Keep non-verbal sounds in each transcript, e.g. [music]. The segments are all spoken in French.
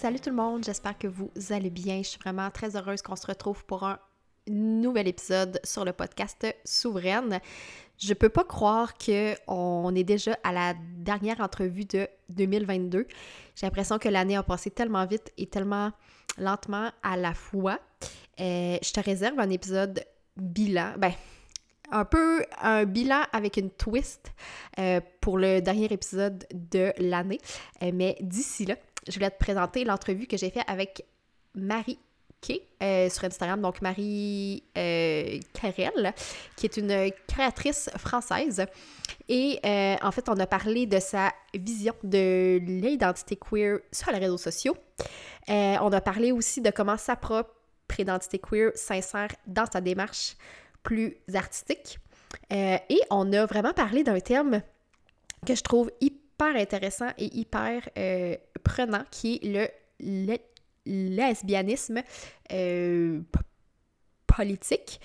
Salut tout le monde, j'espère que vous allez bien. Je suis vraiment très heureuse qu'on se retrouve pour un nouvel épisode sur le podcast Souveraine. Je peux pas croire qu'on est déjà à la dernière entrevue de 2022. J'ai l'impression que l'année a passé tellement vite et tellement lentement à la fois. Euh, je te réserve un épisode bilan. Ben, un peu un bilan avec une twist euh, pour le dernier épisode de l'année. Euh, mais d'ici là, je voulais te présenter l'entrevue que j'ai faite avec Marie Kay euh, sur Instagram, donc Marie Carrel, qui est une créatrice française. Et en fait, on a parlé de sa vision de l'identité queer sur les réseaux sociaux. on a parlé aussi de comment sa propre identité queer s'insère dans sa démarche plus artistique. Euh, et on a vraiment parlé d'un thème que je trouve hyper intéressant et hyper euh, qui est le, lesbianisme euh, politique.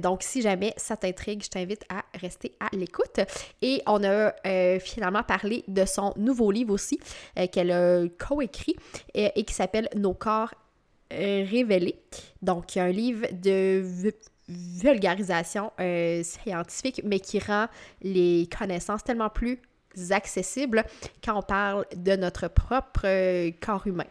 donc, si jamais ça t'intrigue, je t'invite à rester à l'écoute. Et on a finalement parlé de son nouveau livre aussi, qu'elle a coécrit et qui s'appelle Nos corps révélés. Donc, un livre de vulgarisation euh, scientifique, mais qui rend les connaissances tellement plus accessibles quand on parle de notre propre euh, corps humain.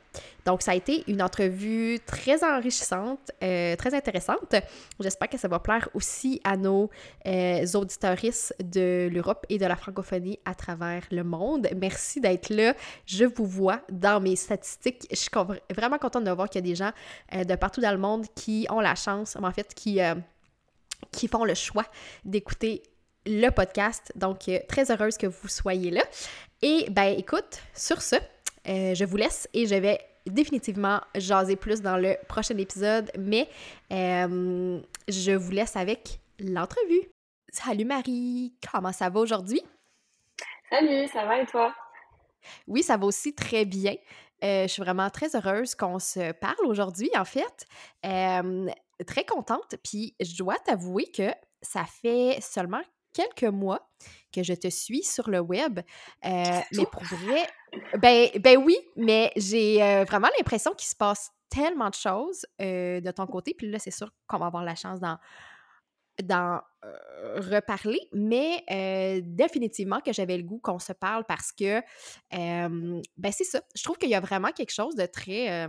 Donc, ça a été une entrevue très enrichissante, euh, très intéressante. J'espère que ça va plaire aussi à nos euh, auditoristes de l'Europe et de la francophonie à travers le monde. Merci d'être là. Je vous vois dans mes statistiques. Je suis vraiment contente de voir qu'il y a des gens de partout dans le monde qui ont la chance, en fait, qui qui font le choix d'écouter le podcast. Donc, euh, très heureuse que vous soyez là. Et ben écoute, sur ce, euh, je vous laisse et je vais définitivement jaser plus dans le prochain épisode, mais euh, je vous laisse avec l'entrevue. Salut Marie, comment ça va aujourd'hui? Salut, ça va et toi? Oui, ça va aussi très bien. je suis vraiment très heureuse qu'on se parle aujourd'hui, en fait. très contente, puis je dois t'avouer que ça fait seulement quelques mois que je te suis sur le web. Euh, mais pour vrai, ben, ben oui, mais j'ai euh, vraiment l'impression qu'il se passe tellement de choses euh, de ton côté. Puis là, c'est sûr qu'on va avoir la chance d'en, reparler. Mais définitivement que j'avais le goût qu'on se parle parce que, ben c'est ça. Je trouve qu'il y a vraiment quelque chose de très...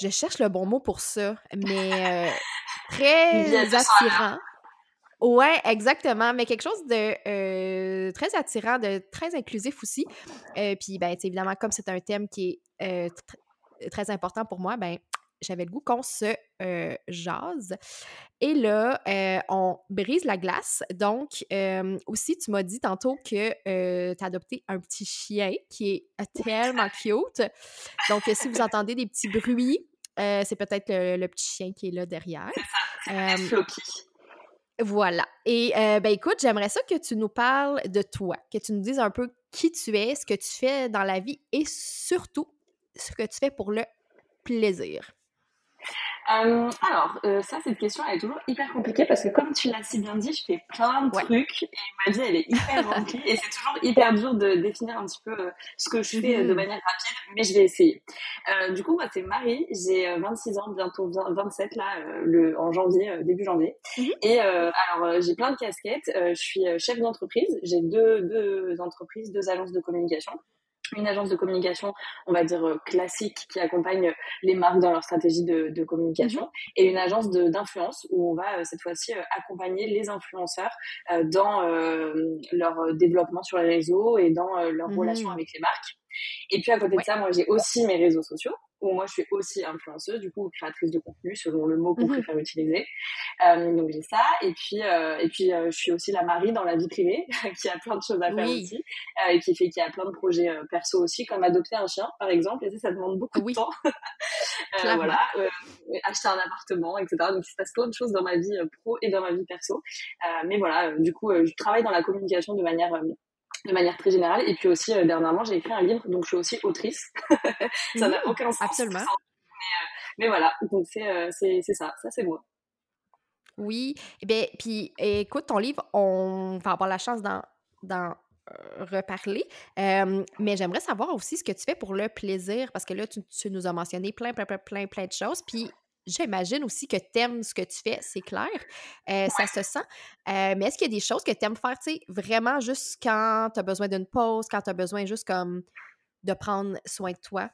je cherche le bon mot pour ça, mais [laughs] très attirant. Ouais, exactement. Mais quelque chose de euh, très attirant, de très inclusif aussi. Euh, puis, ben, évidemment, comme c'est un thème qui est euh, très important pour moi, ben, j'avais le goût qu'on se jase. Et là, on brise la glace. Donc, aussi, tu m'as dit tantôt que tu as adopté un petit chien qui est tellement cute. Donc, si vous [laughs] entendez des petits bruits, c'est peut-être le, petit chien qui est là derrière. C'est voilà. Et euh, ben écoute, j'aimerais ça que tu nous parles de toi, que tu nous dises un peu qui tu es, ce que tu fais dans la vie et surtout ce que tu fais pour le plaisir. Euh, alors, euh, ça, cette question, elle est toujours hyper compliquée parce que comme tu l'as si bien dit, je fais plein de trucs et ma vie, elle est hyper [laughs] remplie et c'est toujours hyper dur de définir un petit peu euh, ce que je fais de mmh. manière rapide, mais je vais essayer. du coup, moi, c'est Marie, j'ai 26 ans, bientôt 27 là, le, en janvier, début janvier. Mmh et alors, j'ai plein de casquettes. je suis chef d'entreprise, j'ai deux, deux entreprises, deux agences de communication. Une agence de communication, on va dire classique, qui accompagne les marques dans leur stratégie de, communication, mhm. et une agence d'influence où on va cette fois-ci accompagner les influenceurs dans leur développement sur les réseaux et dans leur mhm. relation avec les marques. Et puis à côté de ça, moi j'ai aussi mes réseaux sociaux où moi je suis aussi influenceuse, du coup créatrice de contenu selon le mot qu'on mhm. préfère utiliser. Euh, donc j'ai ça et puis euh, et puis euh, je suis aussi la Marie dans la vie privée [laughs] qui a plein de choses à faire aussi et qui fait qui a plein de projets perso aussi comme adopter un chien par exemple et ça ça demande beaucoup de temps. [laughs] voilà, acheter un appartement etc. Donc il se passe plein de choses dans ma vie pro et dans ma vie perso. mais voilà, du coup je travaille dans la communication de manière de manière très générale. Et puis aussi, euh, dernièrement, j'ai écrit un livre, donc je suis aussi autrice. [laughs] ça n'a mmh, aucun sens. Absolument. Euh, mais, voilà, donc euh, c'est ça, ça c'est moi. Oui, et eh bien, puis écoute, ton livre, on va avoir la chance d'en reparler. mais j'aimerais savoir aussi ce que tu fais pour le plaisir, parce que là, tu, tu, nous as mentionné plein, plein, plein, plein, plein de choses. Puis j'imagine aussi que tu aimes ce que tu fais, c'est clair. Euh, ça se sent. Euh, mais est-ce qu'il y a des choses que tu aimes faire, tu sais, vraiment juste quand tu as besoin d'une pause, quand tu as besoin juste comme de prendre soin de toi?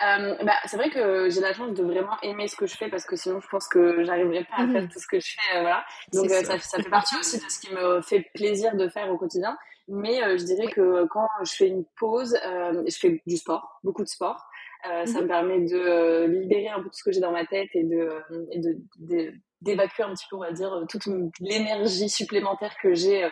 bah, c'est vrai que j'ai la chance de vraiment aimer ce que je fais parce que sinon je pense que j'arriverais pas à faire mmh tout ce que je fais. Euh, voilà. Donc ça, ça, fait partie aussi de ce qui me fait plaisir de faire au quotidien. Mais je dirais que quand je fais une pause, je fais du sport, beaucoup de sport. Euh, ça mhm. me permet de euh, libérer un peu tout ce que j'ai dans ma tête et de, de, d'évacuer un petit peu, on va dire, toute l'énergie supplémentaire que j'ai. Euh,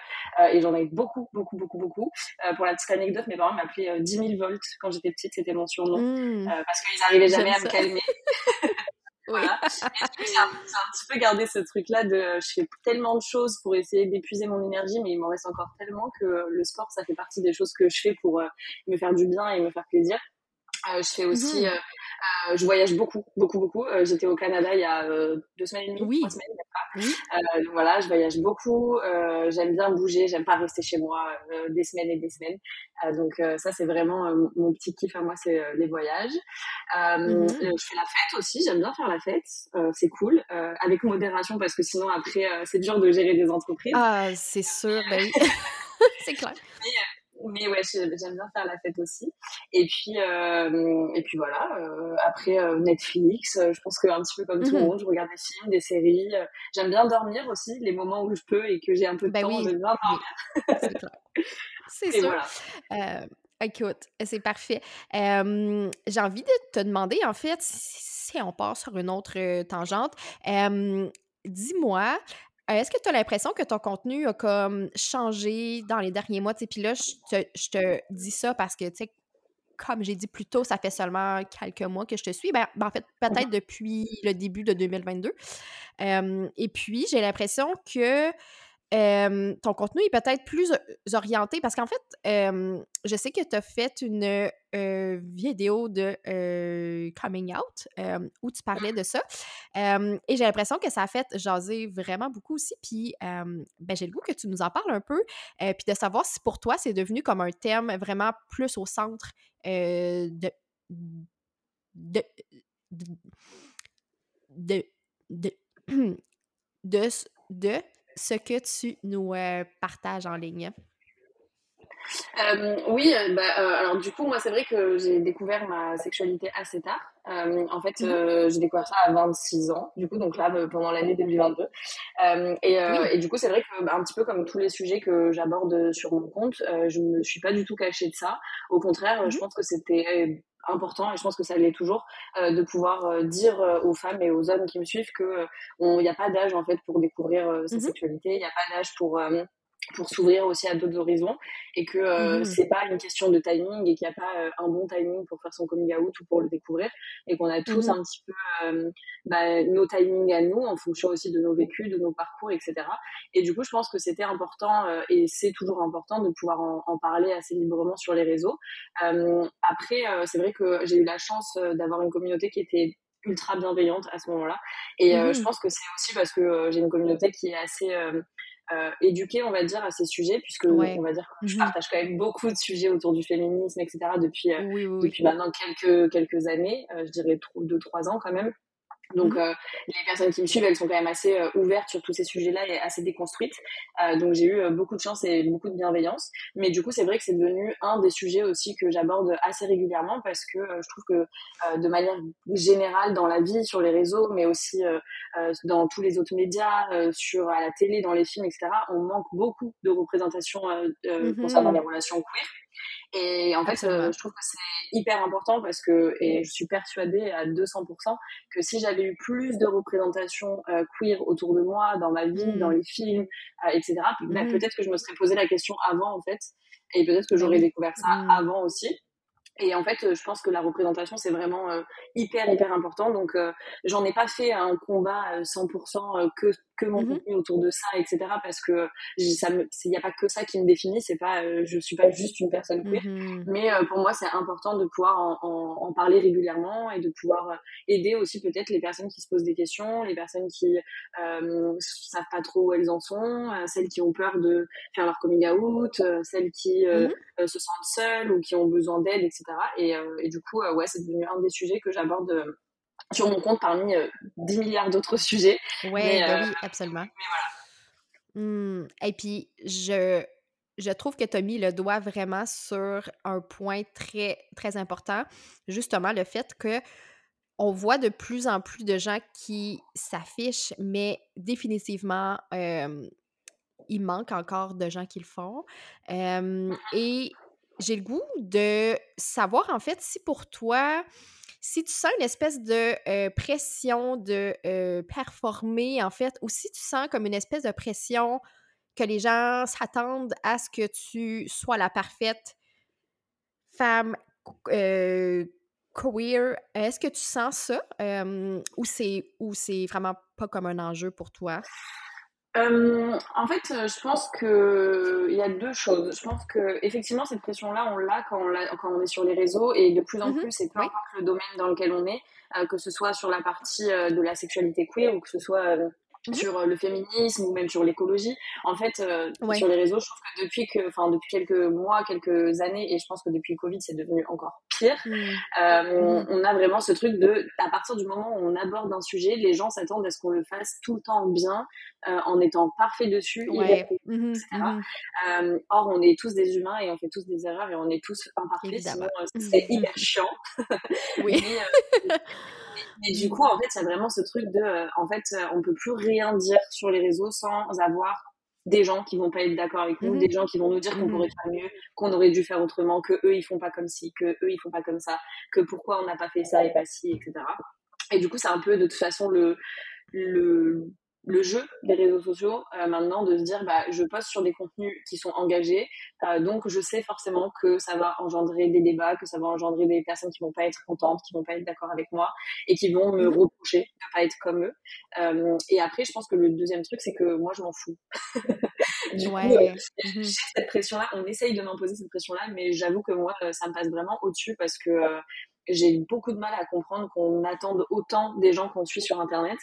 et j'en ai beaucoup, beaucoup, beaucoup, beaucoup. pour la petite anecdote, mes parents m'appelaient 10 000 volts quand j'étais petite, c'était mon surnom. Mmh. parce qu'ils n'arrivaient jamais à me calmer. [laughs] [laughs] voilà. J'ai un, un, petit peu gardé ce truc-là de je fais tellement de choses pour essayer d'épuiser mon énergie, mais il m'en reste encore tellement que le sport, ça fait partie des choses que je fais pour me faire du bien et me faire plaisir. Euh, je fais aussi, mmh. euh, euh, je voyage beaucoup, beaucoup, beaucoup. J'étais au Canada il y a deux semaines et demie, oui. trois semaines. Oui. voilà, je voyage beaucoup. j'aime bien bouger, j'aime pas rester chez moi des semaines et des semaines. donc ça, c'est vraiment mon petit kiff à moi, c'est les voyages. Mmh. Je fais la fête aussi, j'aime bien faire la fête. c'est cool, avec modération parce que sinon après, c'est dur de gérer des entreprises. Ah, c'est sûr, ben oui. [laughs] c'est clair mais ouais, j'aime bien faire la fête aussi. Et puis, euh, et puis voilà. Euh, après euh, Netflix, je pense que un petit peu comme tout le mhm. monde, je regarde des films, des séries. j'aime bien dormir aussi, les moments où je peux et que j'ai un peu de bah temps, j'aime bien dormir. C'est [laughs] sûr. Voilà. écoute, c'est parfait. j'ai envie de te demander, en fait, si on part sur une autre tangente, dis-moi, euh, est-ce que tu as l'impression que ton contenu a comme changé dans les derniers mois? Puis là, je te, dis ça parce que, tu sais, comme j'ai dit plus tôt, ça fait seulement quelques mois que je te suis. Ben, ben en fait, peut-être depuis le début de 2022. et puis, j'ai l'impression que ton contenu est peut-être plus orienté parce qu'en fait, je sais que tu as fait une vidéo de coming out où tu parlais de ça et j'ai l'impression que ça a fait jaser vraiment beaucoup aussi. Puis ben, j'ai le goût que tu nous en parles un peu puis de savoir si pour toi c'est devenu comme un thème vraiment plus au centre de, de, de, de, de, [clears throat] de ce que tu nous euh, partages en ligne? Euh, oui, euh, bah, alors du coup, moi, c'est vrai que j'ai découvert ma sexualité assez tard. en fait, mhm. j'ai découvert ça à 26 ans, du coup, donc là, pendant l'année 2022. Et, et, du coup, c'est vrai que, bah, un petit peu comme tous les sujets que j'aborde sur mon compte, je ne me suis pas du tout cachée de ça. Au contraire, je mhm. pense que c'était important et je pense que ça l'est toujours euh, de pouvoir euh, dire euh, aux femmes et aux hommes qui me suivent que il n'y a pas d'âge en fait pour découvrir sa mmh sexualité, il n'y a pas d'âge pour pour s'ouvrir aussi à d'autres horizons et que euh, mmh. c'est pas une question de timing et qu'il n'y a pas euh, un bon timing pour faire son coming out ou pour le découvrir et qu'on a tous mmh. un petit peu euh, bah, nos timings à nous en fonction aussi de nos vécus, de nos parcours, etc. Et du coup, je pense que c'était important et c'est toujours important de pouvoir en, en, parler assez librement sur les réseaux. après, c'est vrai que j'ai eu la chance d'avoir une communauté qui était ultra bienveillante à ce moment-là et je mmh. pense que c'est aussi parce que j'ai une communauté qui est assez euh, éduquée, on va dire, à ces sujets, puisque on va dire que je mmh partage quand même beaucoup de sujets autour du féminisme, etc. depuis, euh, depuis maintenant quelques, quelques années, euh, je dirais deux, trois ans quand même. Donc, mmh les personnes qui me suivent, elles sont quand même assez ouvertes sur tous ces sujets-là et assez déconstruites. donc, j'ai eu beaucoup de chance et beaucoup de bienveillance. Mais du coup, c'est vrai que c'est devenu un des sujets aussi que j'aborde assez régulièrement parce que je trouve que de manière générale dans la vie, sur les réseaux, mais aussi dans tous les autres médias, sur à la télé, dans les films, etc., on manque beaucoup de représentation mmh concernant les relations queer. Et en fait, euh, je trouve que c'est hyper important parce que, et je suis persuadée à 200% que si j'avais eu plus de représentation euh, queer autour de moi, dans ma vie, dans mmh. les films, euh, etc., bah, mmh. peut-être que je me serais posé la question avant, en fait, et peut-être que j'aurais découvert ça mmh. avant aussi. Et en fait, je pense que la représentation, c'est vraiment hyper, hyper important. Donc, j'en ai pas fait un combat 100% que que mon mmh contenu autour de ça, etc. Parce que il n'y a pas que ça qui me définit. C'est pas, euh, je suis pas juste une personne queer. Mmh Mais euh, pour moi, c'est important de pouvoir en, en, parler régulièrement et de pouvoir euh, aider aussi peut-être les personnes qui se posent des questions, les personnes qui euh, savent pas trop où elles en sont, celles qui ont peur de faire leur coming out, celles qui mmh se sentent seules ou qui ont besoin d'aide, etc. Et, et, du coup, ouais, c'est devenu un des sujets que j'aborde sur mon compte parmi 10 euh, milliards d'autres [laughs] sujets. Ouais, bah euh, oui, absolument. Mmh, et puis, je, je trouve que tu as mis le doigt vraiment sur un point très, très important, justement le fait que on voit de plus en plus de gens qui s'affichent, mais définitivement, il manque encore de gens qui le font. Mm-hmm. et j'ai le goût de savoir, en fait, si pour toi, si tu sens une espèce de pression de performer, en fait, ou si tu sens comme une espèce de pression que les gens s'attendent à ce que tu sois la parfaite femme queer, est-ce que tu sens ça ou c'est vraiment pas comme un enjeu pour toi? Euh, en fait, euh, je pense que il y a deux choses. Je pense que effectivement cette pression-là, on l'a quand, on quand on est sur les réseaux et de plus en mmh plus, c'est peu importe le domaine dans lequel on est, euh, que ce soit sur la partie de la sexualité queer ou que ce soit Mmh sur euh, le féminisme ou même sur l'écologie. En fait, euh, sur les réseaux, je trouve que depuis que, enfin depuis quelques mois, quelques années, et je pense que depuis le Covid, c'est devenu encore Mmh. Euh, mmh. On a vraiment ce truc de, à partir du moment où on aborde un sujet, les gens s'attendent à ce qu'on le fasse tout le temps bien, en étant parfait dessus, etc. or, on est tous des humains et on fait tous des erreurs et on est tous imparfaits. Sinon, c'est hyper chiant. [laughs] oui. [laughs] Mais du coup, en fait, il y a vraiment ce truc de, euh, en fait, euh, on peut plus rien dire sur les réseaux sans avoir des gens qui vont pas être d'accord avec nous, mmh des gens qui vont nous dire qu'on mmh pourrait faire mieux, qu'on aurait dû faire autrement, que eux ils font pas comme ci, que eux ils font pas comme ça, que pourquoi on n'a pas fait ça et pas ci, etc. Et du coup, c'est un peu de toute façon le le le jeu des réseaux sociaux euh, maintenant de se dire bah je poste sur des contenus qui sont engagés euh, donc je sais forcément que ça va engendrer des débats que ça va engendrer des personnes qui vont pas être contentes qui vont pas être d'accord avec moi et qui vont me mhm. reprocher de pas être comme eux euh, et après je pense que le deuxième truc c'est que moi je m'en fous [laughs] du coup mhm. j'ai cette pression là on essaye de m'imposer cette pression là mais j'avoue que moi ça me passe vraiment au dessus parce que j'ai beaucoup de mal à comprendre qu'on attende autant des gens qu'on suit sur Internet.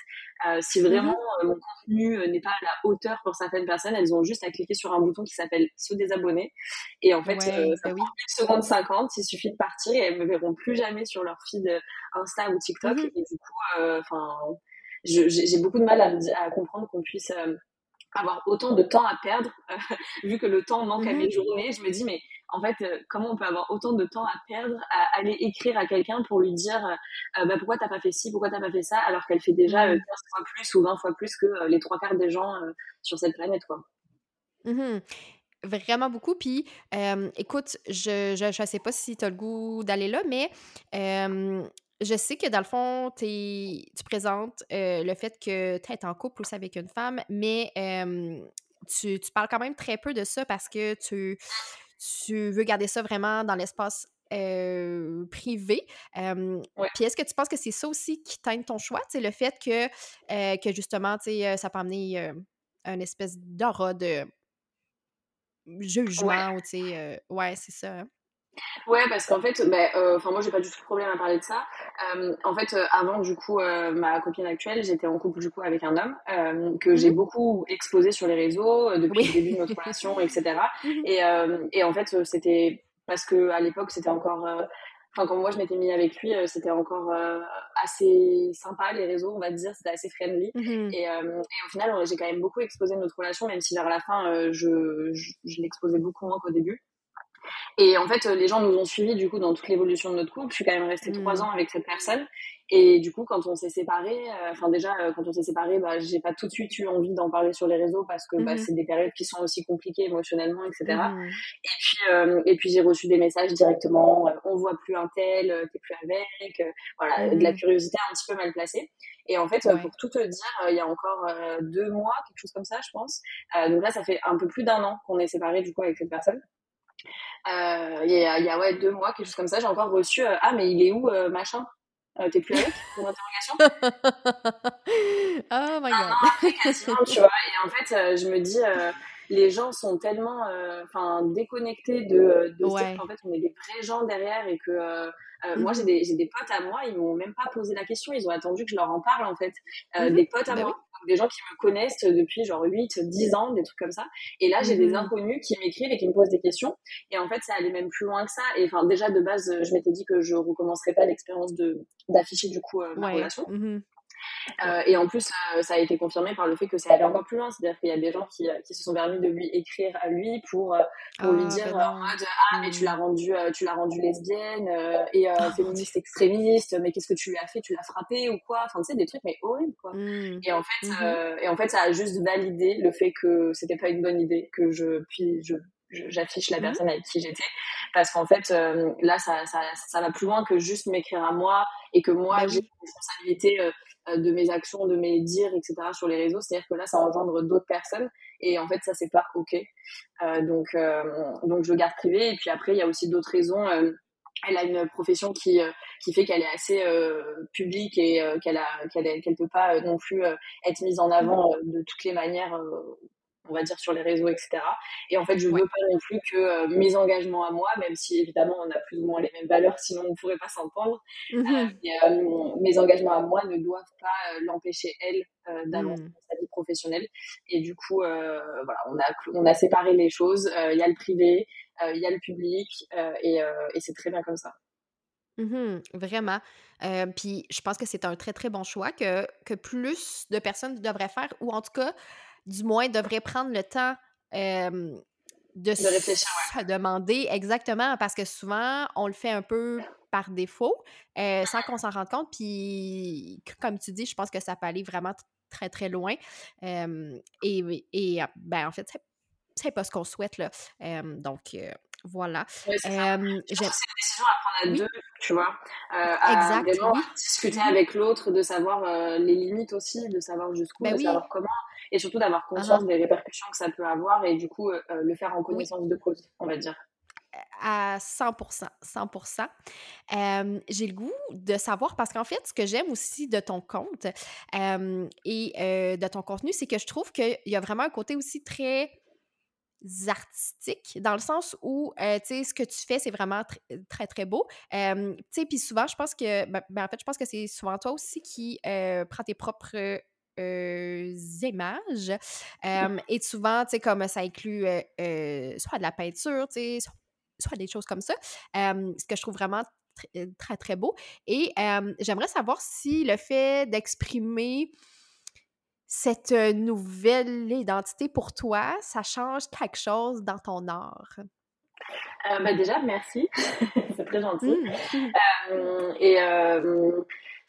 Euh, si vraiment mmh euh, mon contenu euh, n'est pas à la hauteur pour certaines personnes, elles ont juste à cliquer sur un bouton qui s'appelle se désabonner. Et en fait, ça bah prend une seconde 50, il suffit de partir et elles me verront plus jamais sur leur feed Insta ou TikTok. Mmh et du coup, enfin, j'ai beaucoup de mal à, à comprendre qu'on puisse avoir autant de temps à perdre, [laughs] vu que le temps manque à mmh mes journées. Je me dis, mais en fait, euh, comment on peut avoir autant de temps à perdre à aller écrire à quelqu'un pour lui dire euh, bah, pourquoi t'as pas fait ci, pourquoi t'as pas fait ça, alors qu'elle fait déjà 15 mmh. fois plus ou 20 fois plus que les trois quarts des gens sur cette planète, quoi. Mmh Vraiment beaucoup. Puis, écoute, je, je, sais pas si tu as le goût d'aller là, mais je sais que dans le fond, tu présentes le fait que tu es en couple aussi avec une femme, mais tu, tu, parles quand même très peu de ça parce que tu, tu veux garder ça vraiment dans l'espace privé. Puis est-ce que tu penses que c'est ça aussi qui teinte ton choix, c'est le fait que, que justement, ça peut amener une espèce d'aura de jugement ou tu sais, ouais, c'est ça. Ouais, parce qu'en fait, ben, enfin moi j'ai pas du tout de problème à parler de ça. en fait, avant du coup ma copine actuelle, j'étais en couple du coup avec un homme que j'ai mmh beaucoup exposé sur les réseaux depuis le début de notre relation, etc. Et, [laughs] et en fait, c'était parce que à l'époque c'était encore enfin quand moi je m'étais mis avec lui, c'était encore assez sympa les réseaux, on va dire, c'était assez friendly. Mmh et, et, au final, j'ai quand même beaucoup exposé notre relation, même si vers la fin, je, je, je l'exposais beaucoup moins qu'au début. Et en fait, les gens nous ont suivis du coup dans toute l'évolution de notre couple. Je suis quand même restée trois mmh. ans avec cette personne. Et du coup, quand on s'est séparés, euh, enfin déjà, euh, quand on s'est séparés, bah, j'ai pas tout de suite eu envie d'en parler sur les réseaux parce que bah, mmh c'est des périodes qui sont aussi compliquées émotionnellement, etc. Mmh et puis, euh, et puis j'ai reçu des messages directement. on voit plus un tel, t'es plus avec. voilà, de la curiosité un petit peu mal placée. Et en fait, pour tout te dire, il y a encore deux mois, quelque chose comme ça, je pense. donc là, ça fait un peu plus d'un an qu'on est séparés du coup avec cette personne. Euh, il y, a, y a ouais, deux mois, quelque chose comme ça, j'ai encore reçu euh, Ah, mais il est où, euh, machin T'es plus avec? Pour [laughs] Oh my god. Ah, tu vois. Et en fait, je me dis les gens sont tellement enfin déconnectés de, de ouais. qu'en fait on est des vrais gens derrière et que moi j'ai mmh des, des potes à moi ils m'ont même pas posé la question ils ont attendu que je leur en parle en fait mmh des potes à bah moi des gens qui me connaissent depuis genre 8, 10 ans, des trucs comme ça. Et là, j'ai des mmh. inconnus qui m'écrivent et qui me posent des questions. Et en fait, ça allait même plus loin que ça. Et enfin, déjà, de base, je m'étais dit que je recommencerais pas l'expérience de, d'afficher du coup euh, ma relation. Euh, et en plus, euh, ça a été confirmé par le fait que ça allait encore plus loin. C'est-à-dire qu'il y a des gens qui, qui, se sont permis de lui écrire à lui pour, pour lui ah, dire bah en mode Ah, mais tu l'as rendu, tu l'as rendu lesbienne et oh, féministe extrémiste, mais qu'est-ce que tu lui as fait? Tu l'as frappé ou quoi Enfin, tu sais, des trucs, mais horribles, quoi. Mmh. Et, en fait, mmh et en fait, ça a juste validé le fait que c'était pas une bonne idée que je, puis je j'affiche la mmh personne avec qui j'étais. Parce qu'en fait là ça, ça, ça, va plus loin que juste m'écrire à moi et que moi bah j'ai une responsabilité euh, de mes actions, de mes dires, etc. sur les réseaux. C'est-à-dire que là, ça engendre d'autres personnes. Et en fait, ça, c'est pas OK. Euh, donc, euh, donc, je garde privé. Et puis après, il y a aussi d'autres raisons. elle a une profession qui, fait qu'elle est assez publique et qu'elle a qu'elle qu'elle peut pas non plus être mise en avant de toutes les manières on va dire sur les réseaux, etc. Et en fait, je ne veux pas non plus que euh, mes engagements à moi, même si évidemment on a plus ou moins les mêmes valeurs, sinon on ne pourrait pas s'entendre, mmh euh, mes engagements à moi ne doivent pas euh, l'empêcher, elle, d'avancer mmh. dans sa vie professionnelle. Et du coup, voilà, on a, on a séparé les choses. Il y a le privé, il y a le public, et, et c'est très bien comme ça. Mmh vraiment. puis je pense que c'est un très, très bon choix que, que plus de personnes devraient faire, ou en tout cas, du moins, devrait prendre le temps de, se demander exactement, parce que souvent, on le fait un peu par défaut, sans qu'on s'en rende compte. Puis, comme tu dis, je pense que ça peut aller vraiment très, très loin. et, et ah, ben, en fait, c'est pas ce qu'on souhaite, là. donc, voilà. c'est une décision à prendre à deux, tu vois. Euh, à discuter avec l'autre, de savoir les limites aussi, de savoir jusqu'où, ben de savoir comment et surtout d'avoir ah conscience des répercussions que ça peut avoir et du coup euh, euh, le faire en connaissance de cause, on va dire. À 100%, 100%. j'ai le goût de savoir, parce qu'en fait, ce que j'aime aussi de ton compte et euh, de ton contenu, c'est que je trouve qu'il y a vraiment un côté aussi très artistique, dans le sens où, tu sais, ce que tu fais, c'est vraiment très, très, beau. tu sais, puis souvent, je pense que, ben, ben, en fait, je pense que c'est souvent toi aussi qui prends tes propres images. et souvent, tu sais, comme ça inclut soit de la peinture, tu sais, soit des choses comme ça, ce que je trouve vraiment très, très, beau. Et j'aimerais savoir si le fait d'exprimer cette nouvelle identité pour toi, ça change quelque chose dans ton art? Euh, ben déjà, merci. [laughs] c'est très gentil. Mmh. et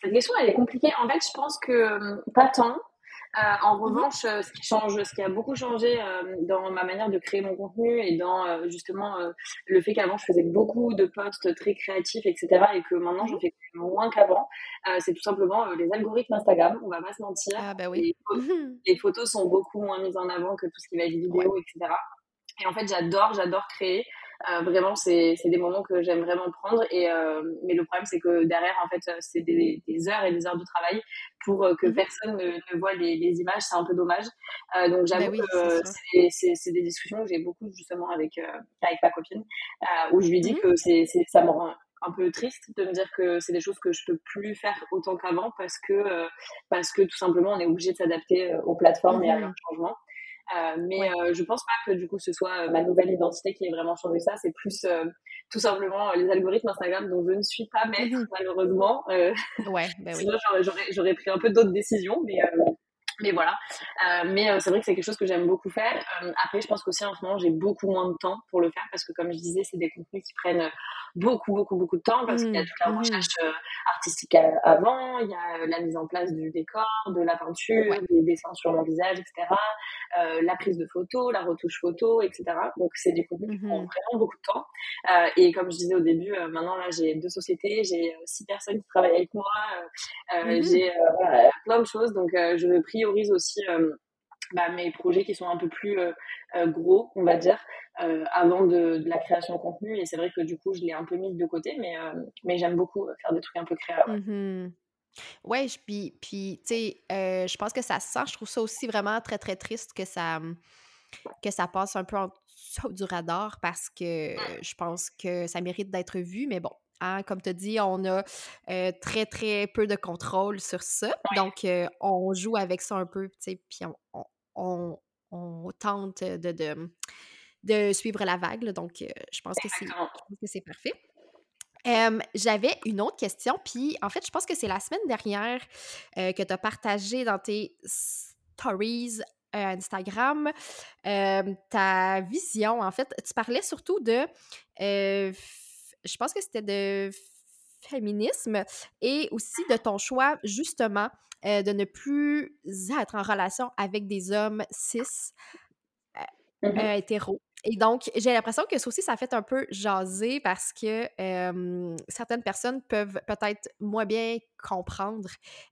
cette question, elle est compliquée. En fait, je pense que euh, pas tant. Euh, en mhm. revanche, euh, ce qui change, ce qui a beaucoup changé dans ma manière de créer mon contenu et dans justement le fait qu'avant je faisais beaucoup de posts très créatifs, etc. et que maintenant j'en fais moins qu'avant, c'est tout simplement les algorithmes Instagram. On va pas se mentir. Ah bah oui. les, photos sont beaucoup moins mises en avant que tout ce qui va être vidéo, etc. Et en fait, j'adore, j'adore créer. Euh, vraiment, c'est des moments que j'aime vraiment prendre. Et, euh, mais le problème, c'est que derrière, en fait, c'est des, des, heures et des heures de travail pour euh, que mhm. personne ne, ne, voit les, les images. C'est un peu dommage. donc, j'avoue bah que c'est des discussions que j'ai beaucoup justement avec, avec ma copine, où je lui dis mhm. que c'est ça me rend un peu triste de me dire que c'est des choses que je peux plus faire autant qu'avant parce que parce que tout simplement on est obligé de s'adapter aux plateformes et à mhm. leurs changements euh, mais euh, je pense pas que du coup ce soit euh, ma nouvelle identité qui ait vraiment changé ça. C'est plus tout simplement les algorithmes Instagram dont je ne suis pas maître mmh malheureusement. ouais, ben [laughs] oui. Sinon j'aurais pris un peu d'autres décisions, mais mais voilà. Euh, mais euh, c'est vrai que c'est quelque chose que j'aime beaucoup faire. Euh, après, je pense qu'aussi en ce moment, j'ai beaucoup moins de temps pour le faire parce que, comme je disais, c'est des contenus qui prennent beaucoup, beaucoup, beaucoup de temps parce qu'il y a mmh, toute la mmh. recherche artistique avant, il y a la mise en place du décor, de la peinture, des dessins sur mon visage, etc. la prise de photos, la retouche photo, etc. Donc, c'est des contenus qui prennent mmh vraiment beaucoup de temps. et comme je disais au début, maintenant, là, j'ai deux sociétés, j'ai six personnes qui travaillent avec moi, j'ai voilà, plein de choses. Donc, je prie aussi euh, bah, mes projets qui sont un peu plus euh, euh, gros, on va dire, avant de, la création de contenu. Et c'est vrai que du coup, je l'ai un peu mis de côté, mais, mais j'aime beaucoup faire des trucs un peu créatifs. Mmh ouais. puis, puis tu sais, je pense que ça sent. Je trouve ça aussi vraiment très, très triste que ça, que ça passe un peu en dessous du radar parce que mmh. je pense que ça mérite d'être vu. Mais bon, Hein, comme tu as dit, on a très, très peu de contrôle sur ça. Donc, on joue avec ça un peu, puis on, on, tente de, de, suivre la vague. donc, je pense que c'est parfait. J'avais une autre question, puis en fait, je pense que c'est la semaine dernière que tu as partagé dans tes stories Instagram ta vision. En fait, tu parlais surtout de je pense que c'était de féminisme et aussi de ton choix, justement, euh, de ne plus être en relation avec des hommes cis euh, mmh euh, hétéros. Et donc, j'ai l'impression que ça aussi, ça fait un peu jaser parce que certaines personnes peuvent peut-être moins bien comprendre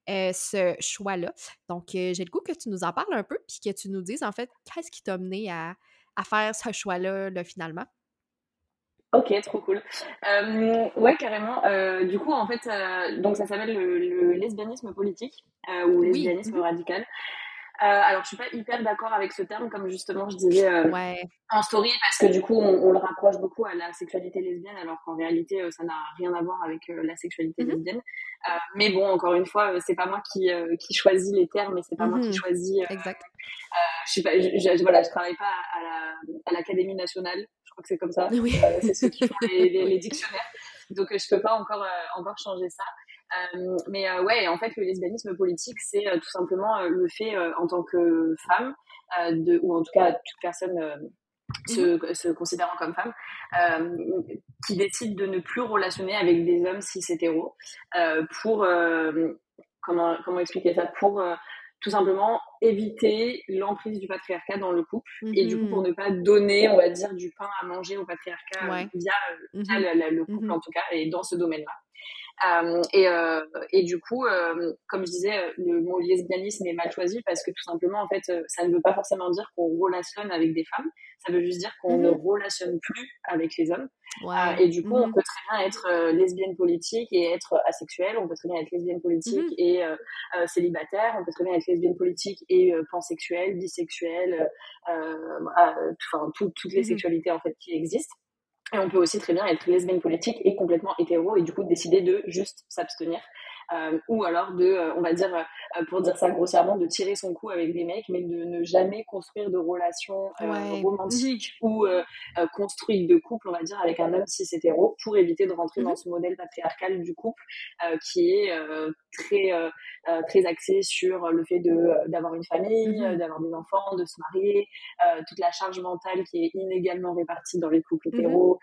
ce choix-là. Donc, j'ai le goût que tu nous en parles un peu, puis que tu nous dises, en fait, qu'est-ce qui t'a mené à, à faire ce choix-là, là, finalement? Ok, trop cool. Euh, ouais, carrément. Euh, du coup, en fait, euh, donc ça s'appelle le, lesbianisme politique ou lesbianisme mhm. radical. alors, je suis pas hyper d'accord avec ce terme, comme justement je disais en story, parce que du coup, on, le rapproche beaucoup à la sexualité lesbienne, alors qu'en réalité, ça n'a rien à voir avec la sexualité mhm. lesbienne. mais bon, encore une fois, c'est pas moi qui, qui choisis les termes, et c'est pas moi qui mhm. choisis. exact. je suis pas, je, voilà, je travaille pas à l'Académie nationale crois que c'est comme ça. [laughs] Oui. Euh, c'est ceux qui font [laughs] les, dictionnaires. Donc, euh, je peux pas encore, euh, encore changer ça. mais ouais, en fait, le lesbianisme politique, c'est tout simplement le fait, en tant que femme, de, ou en tout cas toute personne se, mhm. se, considérant comme femme, qui décide de ne plus relationner avec des hommes cis hétéros pour, comment, comment expliquer ça, pour tout simplement éviter l'emprise du patriarcat dans le couple et du coup pour mhm. ne pas donner on va dire du pain à manger au patriarcat euh, via, euh, mhm. le, couple mhm. en tout cas et dans ce domaine là et, euh, et, du coup, euh, comme je disais, le mot lesbianisme est mal choisi parce que tout simplement, en fait, ça ne veut pas forcément dire qu'on relationne avec des femmes. Ça veut juste dire qu'on ne relationne plus avec les hommes. et du coup, on peut très bien être lesbienne politique et être asexuelle. On peut très bien être lesbienne politique et célibataire. On peut très bien être lesbienne politique et pansexuelle, bisexuelle, enfin toutes les sexualités en fait qui existent. Et on peut aussi très bien être lesbienne politique et complètement hétéro et du coup décider de juste s'abstenir euh, ou alors de, euh, on va dire, euh, pour dire ça grossièrement, de tirer son coup avec des mecs, mais de ne jamais construire de relations romantiques mhm. ou construire de couple, on va dire, avec un homme cis hétéro pour éviter de rentrer dans mhm. ce modèle patriarcal du couple qui est très très axé sur le fait de d'avoir une famille, mhm. d'avoir des enfants, de se marier, toute la charge mentale qui est inégalement répartie dans les couples hétéros,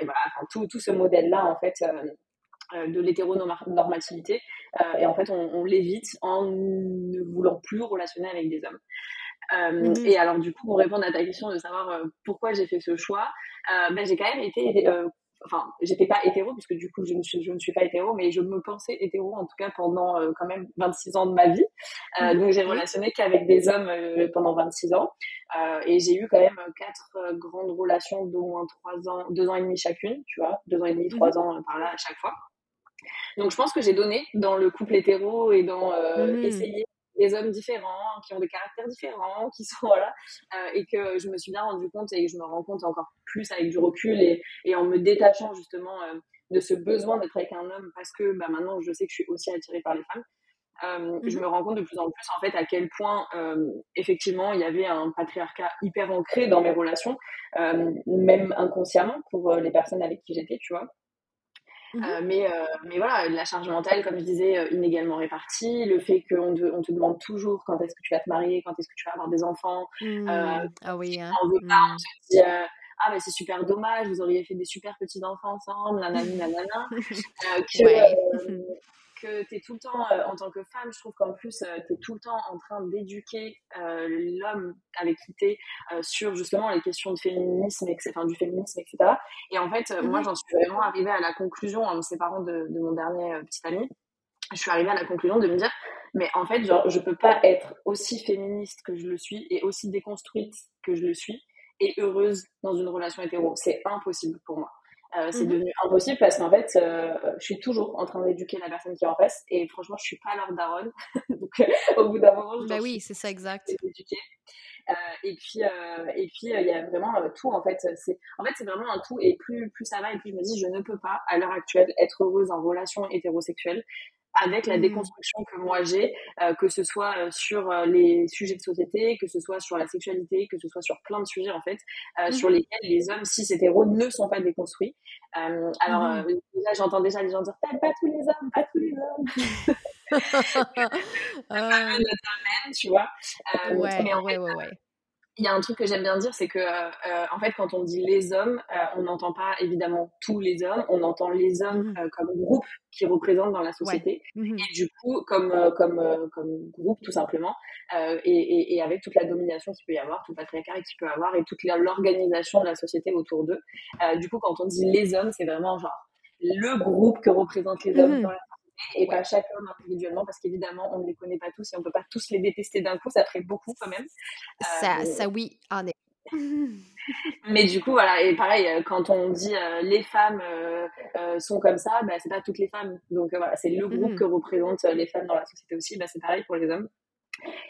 et voilà, tout, tout ce modèle-là en fait euh, de l'hétéronormativité euh, et en fait on, l'évite en ne voulant plus relationner avec des hommes. Euh, mhm. Et alors du coup pour répondre à ta question de savoir pourquoi j'ai fait ce choix, ben, j'ai quand même été enfin, j'étais pas hétéro, puisque du coup, je ne, suis, je ne suis pas hétéro, mais je me pensais hétéro, en tout cas, pendant quand même 26 ans de ma vie. Mhm. Donc, j'ai relationné qu'avec des hommes pendant 26 ans. et j'ai eu quand même quatre grandes relations d'au moins trois ans, deux ans et demi chacune, tu vois, deux ans et demi, trois mhm. ans par là à chaque fois. Donc je pense que j'ai donné dans le couple hétéro et dans euh, mmh. essayer des hommes différents, qui ont des caractères différents, qui sont [laughs] voilà, euh, et que je me suis bien rendu compte et je me rends compte encore plus avec du recul et, et en me détachant justement euh, de ce besoin d'être avec un homme parce que bah, maintenant je sais que je suis aussi attirée par les femmes. je mmh me rends compte de plus en plus en fait à quel point effectivement il y avait un patriarcat hyper ancré dans mes relations, même inconsciemment pour les personnes avec qui j'étais, tu vois. Mmh mais, mais voilà, la charge mentale, comme je disais, inégalement répartie, le fait qu'on te, on te demande toujours quand est-ce que tu vas te marier, quand est-ce que tu vas avoir des enfants. Mmh. ah oui, hein. On veut pas, on se dit, ah, mais c'est super dommage, vous auriez fait des super petits enfants ensemble, nanani, [laughs] nanana. [laughs] euh, que, euh, [laughs] que tu es tout le temps, euh, en tant que femme, je trouve qu'en plus, euh, tu es tout le temps en train d'éduquer l'homme avec qui tu es sur justement les questions de féminisme, enfin, du féminisme, etc. Et en fait, moi, mhm. j'en suis vraiment arrivée à la conclusion en me séparant de, de mon dernier petit ami. Je suis arrivée à la conclusion de me dire, mais en fait, genre, je peux pas être aussi féministe que je le suis et aussi déconstruite que je le suis et heureuse dans une relation hétéro. C'est impossible pour moi. Euh, c'est mhm. devenu impossible parce qu'en fait, euh, je suis toujours en train d'éduquer la personne qui est en face et franchement, je suis pas leur daronne. [laughs] Donc, euh, au bout d'un moment, je bah oui, c'est ça exact. Éduquer. et puis, et puis, il y a vraiment tout en fait. C'est, en fait, c'est vraiment un tout. Et plus, plus ça va, et plus je me dis, je ne peux pas à l'heure actuelle être heureuse en relation hétérosexuelle avec la mmh. déconstruction que moi j'ai, euh, que ce soit euh, sur euh, les sujets de société, que ce soit sur la sexualité, que ce soit sur plein de sujets en fait, mmh. sur lesquels les hommes cis hétéros ne sont pas déconstruits. alors là, mmh. j'entends déjà les gens dire pas, pas tous les hommes, pas tous les hommes. [laughs] [laughs] tu vois. ouais, mais ouais, ouais, ouais il y a un truc que j'aime bien dire, c'est que euh, en fait, quand on dit les hommes, euh, on n'entend pas évidemment tous les hommes, on entend les hommes mmh. euh, comme groupe qui représentent dans la société, mmh et du coup comme comme comme groupe tout simplement, et, et, avec toute la domination qu'il peut y avoir, tout le patriarcat qu'il peut y avoir, et toute l'organisation de la société autour d'eux. du coup, quand on dit les hommes, c'est vraiment genre le groupe que représentent les hommes mmh. dans la et pas chaque homme individuellement parce qu'évidemment on ne les connaît pas tous et on peut pas tous les détester d'un coup ça ferait beaucoup quand même. Ça, euh, ça oui en est [laughs] mais du coup voilà et pareil euh, quand on dit euh, les femmes sont comme ça bah, c'est pas toutes les femmes. Donc voilà c'est le groupe mmh. que représentent les femmes dans la société aussi. Bah, c'est pareil pour les hommes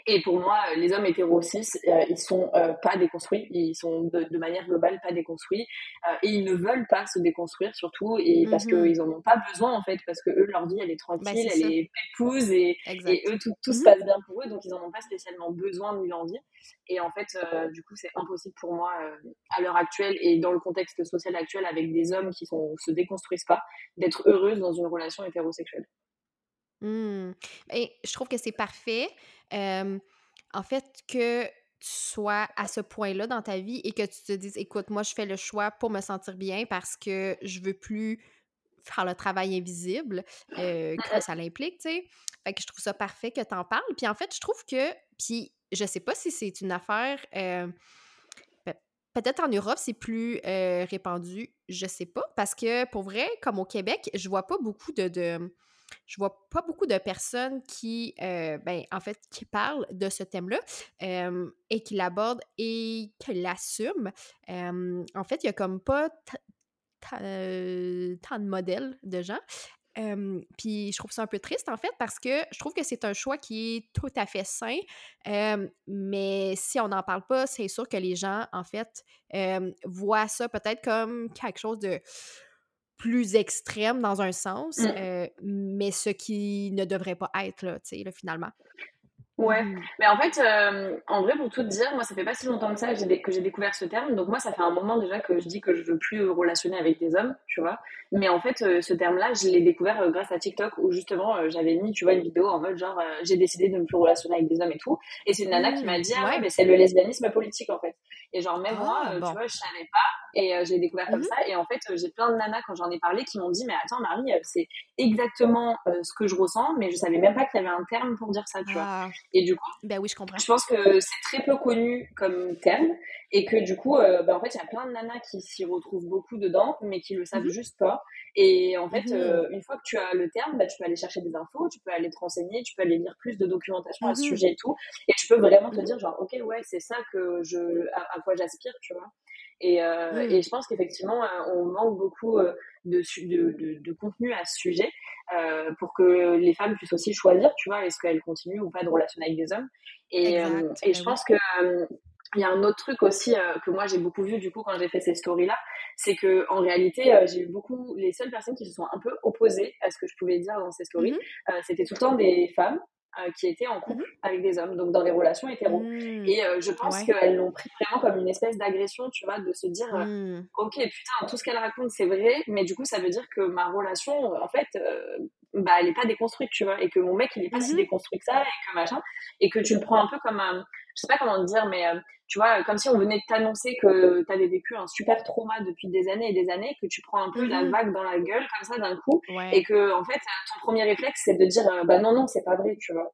et pour moi, les hommes hétéro cis, euh, ils sont euh, pas déconstruits, ils sont de, manière globale pas déconstruits, euh, et ils ne veulent pas se déconstruire surtout, et parce mhm. qu'ils en ont pas besoin en fait, parce que eux, leur vie, elle est tranquille, bah, elle est épouse, et, et, eux, tout, tout se mhm. passe bien pour eux, donc ils en ont pas spécialement besoin ni l'envie. Et en fait, du coup, c'est impossible pour moi, à l'heure actuelle et dans le contexte social actuel, avec des hommes qui sont, se déconstruisent pas, d'être heureuse dans une relation hétérosexuelle. Mmh. Et je trouve que c'est parfait. en fait, que tu sois à ce point-là dans ta vie et que tu te dises, écoute, moi, je fais le choix pour me sentir bien parce que je veux plus faire le travail invisible que ça l'implique, tu sais. Fait que je trouve ça parfait que tu en parles. Puis en fait, je trouve que, puis je sais pas si c'est une affaire, peut-être en Europe, c'est plus répandu, je sais pas, parce que pour vrai, comme au Québec, je vois pas beaucoup de je vois pas beaucoup de personnes qui, euh, ben, en fait, qui parlent de ce thème-là et qui l'abordent et qui l'assument. en fait, il y a comme pas tant de modèles de gens. puis je trouve ça un peu triste en fait parce que je trouve que c'est un choix qui est tout à fait sain, mais si on n'en parle pas, c'est sûr que les gens en fait voient ça peut-être comme quelque chose de plus extrême dans un sens, mmh. euh, mais ce qui ne devrait pas être, là, tu sais, là, finalement. Ouais, mmh. mais en fait, euh, en vrai, pour tout te dire, moi, ça fait pas si longtemps que ça que j'ai découvert ce terme. Donc, moi, ça fait un moment déjà que je dis que je veux plus relationner avec des hommes, tu vois. Mais en fait, euh, ce terme-là, je l'ai découvert grâce à TikTok où justement, j'avais mis, tu vois, une vidéo en mode genre, j'ai décidé de ne plus relationner avec des hommes et tout. Et c'est une nana qui m'a mmh. dit, ah ouais, mais c'est le lesbianisme politique, en fait. Et genre, même moi, ah, tu vois, je savais pas. Et euh, j'ai découvert comme mhm. ça. Et en fait, euh, j'ai plein de nanas, quand j'en ai parlé, qui m'ont dit Mais attends, Marie, euh, c'est exactement ce que je ressens, mais je savais même pas qu'il y avait un terme pour dire ça, tu vois. Ah. Et du coup, ben oui, je comprends. Je pense que c'est très peu connu comme terme. Et que du coup, ben, en fait, il y a plein de nanas qui s'y retrouvent beaucoup dedans, mais qui le savent mhm. juste pas. Et en fait, mhm. une fois que tu as le terme, bah, tu peux aller chercher des infos, tu peux aller te renseigner, tu peux aller lire plus de documentation à ce sujet et tout. Et tu peux vraiment te dire, genre, ok, ouais, c'est ça que je, à quoi j'aspire, tu vois. Et, euh, et je pense qu'effectivement, euh, on manque beaucoup euh, de, de, de, contenu à ce sujet pour que les femmes puissent aussi choisir, tu vois, est-ce qu'elles continuent ou pas de relationner avec des hommes. Et, et je pense que il y a un autre truc aussi que moi j'ai beaucoup vu du coup quand j'ai fait ces stories là, c'est que en réalité j'ai eu beaucoup les seules personnes qui se sont un peu opposées à ce que je pouvais dire dans ces stories, mmh c'était tout le temps des femmes qui étaient en couple mmh avec des hommes, donc dans des relations hétéro. Mmh. Et je pense qu'elles l'ont pris vraiment comme une espèce d'agression, tu vois, de se dire Ok, putain, tout ce qu'elle raconte, c'est vrai, mais du coup, ça veut dire que ma relation, en fait, bah, elle est pas déconstruite, tu vois, et que mon mec, il est pas si déconstruit que ça, et que machin, et que tu le prends un peu comme un. Je sais pas comment te dire, mais tu vois, comme si on venait de t'annoncer que tu avais vécu un super trauma depuis des années et des années, que tu prends un peu la mmh vague dans la gueule comme ça d'un coup, et que en fait, ton premier réflexe, c'est de dire bah non, non, c'est pas vrai, tu vois.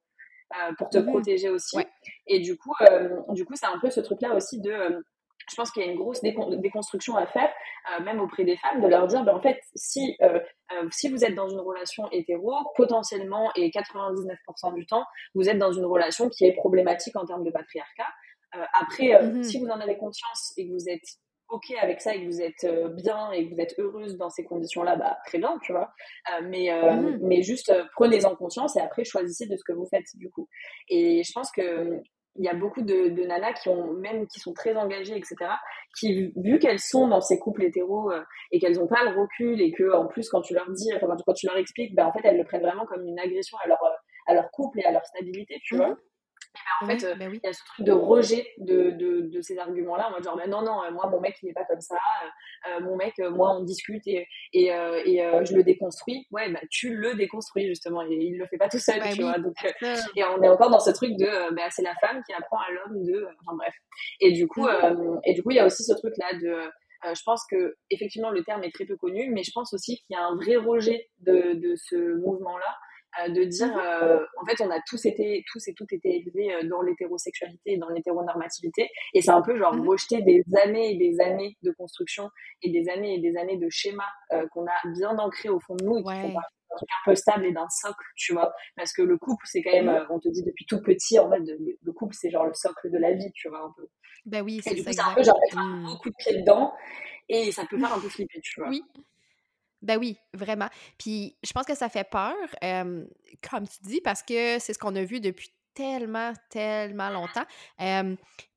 Euh, pour te mmh protéger aussi. Et du coup, euh, du coup, c'est un peu ce truc-là aussi de euh, je pense qu'il y a une grosse déconstruction à faire, même auprès des femmes, de leur dire, ben, en fait, si, si vous êtes dans une relation hétéro, potentiellement, et 99% du temps, vous êtes dans une relation qui est problématique en termes de patriarcat. Après, mmh si vous en avez conscience et que vous êtes ok avec ça et que vous êtes euh, bien et que vous êtes heureuse dans ces conditions-là, bah très bien, tu vois. Euh, mais euh, mmh mais juste prenez-en conscience et après choisissez de ce que vous faites du coup. Et je pense que il y a beaucoup de, de, nanas qui ont même qui sont très engagées, etc. Qui vu qu'elles sont dans ces couples hétéros et qu'elles n'ont pas le recul et que en plus quand tu leur dis, enfin quand tu leur expliques, bah en fait elles le prennent vraiment comme une agression à leur à leur couple et à leur stabilité, tu mmh vois en fait, euh, bah il y a ce truc de rejet de, de, de ces arguments-là, en mode genre, bah non, non, moi, mon mec, il n'est pas comme ça, euh, euh, mon mec, moi, on discute et, et, et je le déconstruis. Ouais, bah, tu le déconstruis, justement, et il le fait pas tout seul, bah tu vois. Donc, et on est encore dans ce truc de, bah, c'est la femme qui apprend à l'homme de, enfin bref. Et du coup, et du coup, il y a aussi ce truc-là de, je pense que effectivement le terme est très peu connu, mais je pense aussi qu'il y a un vrai rejet de, de ce mouvement-là euh, de dire, mhm. euh, en fait, on a tous été, tous et toutes été élevés euh, dans l'hétérosexualité et dans l'hétéronormativité, et c'est un peu genre mhm. rejeter des années et des années de construction et des années et des années de schémas qu'on a bien ancrés au fond de nous et qui font un peu stable et d'un socle, tu vois, parce que le couple, c'est quand même, mhm. on te dit depuis tout petit, en fait, le couple, c'est genre le socle de la vie, tu vois, un peu. Ben oui, c'est ça. C'est un peu genre mettre un mmh. coup de pied dedans, et ça peut faire un peu flipper, tu vois. Oui. Ben oui, vraiment. Puis je pense que ça fait peur, comme tu dis, parce que c'est ce qu'on a vu depuis tellement, tellement longtemps.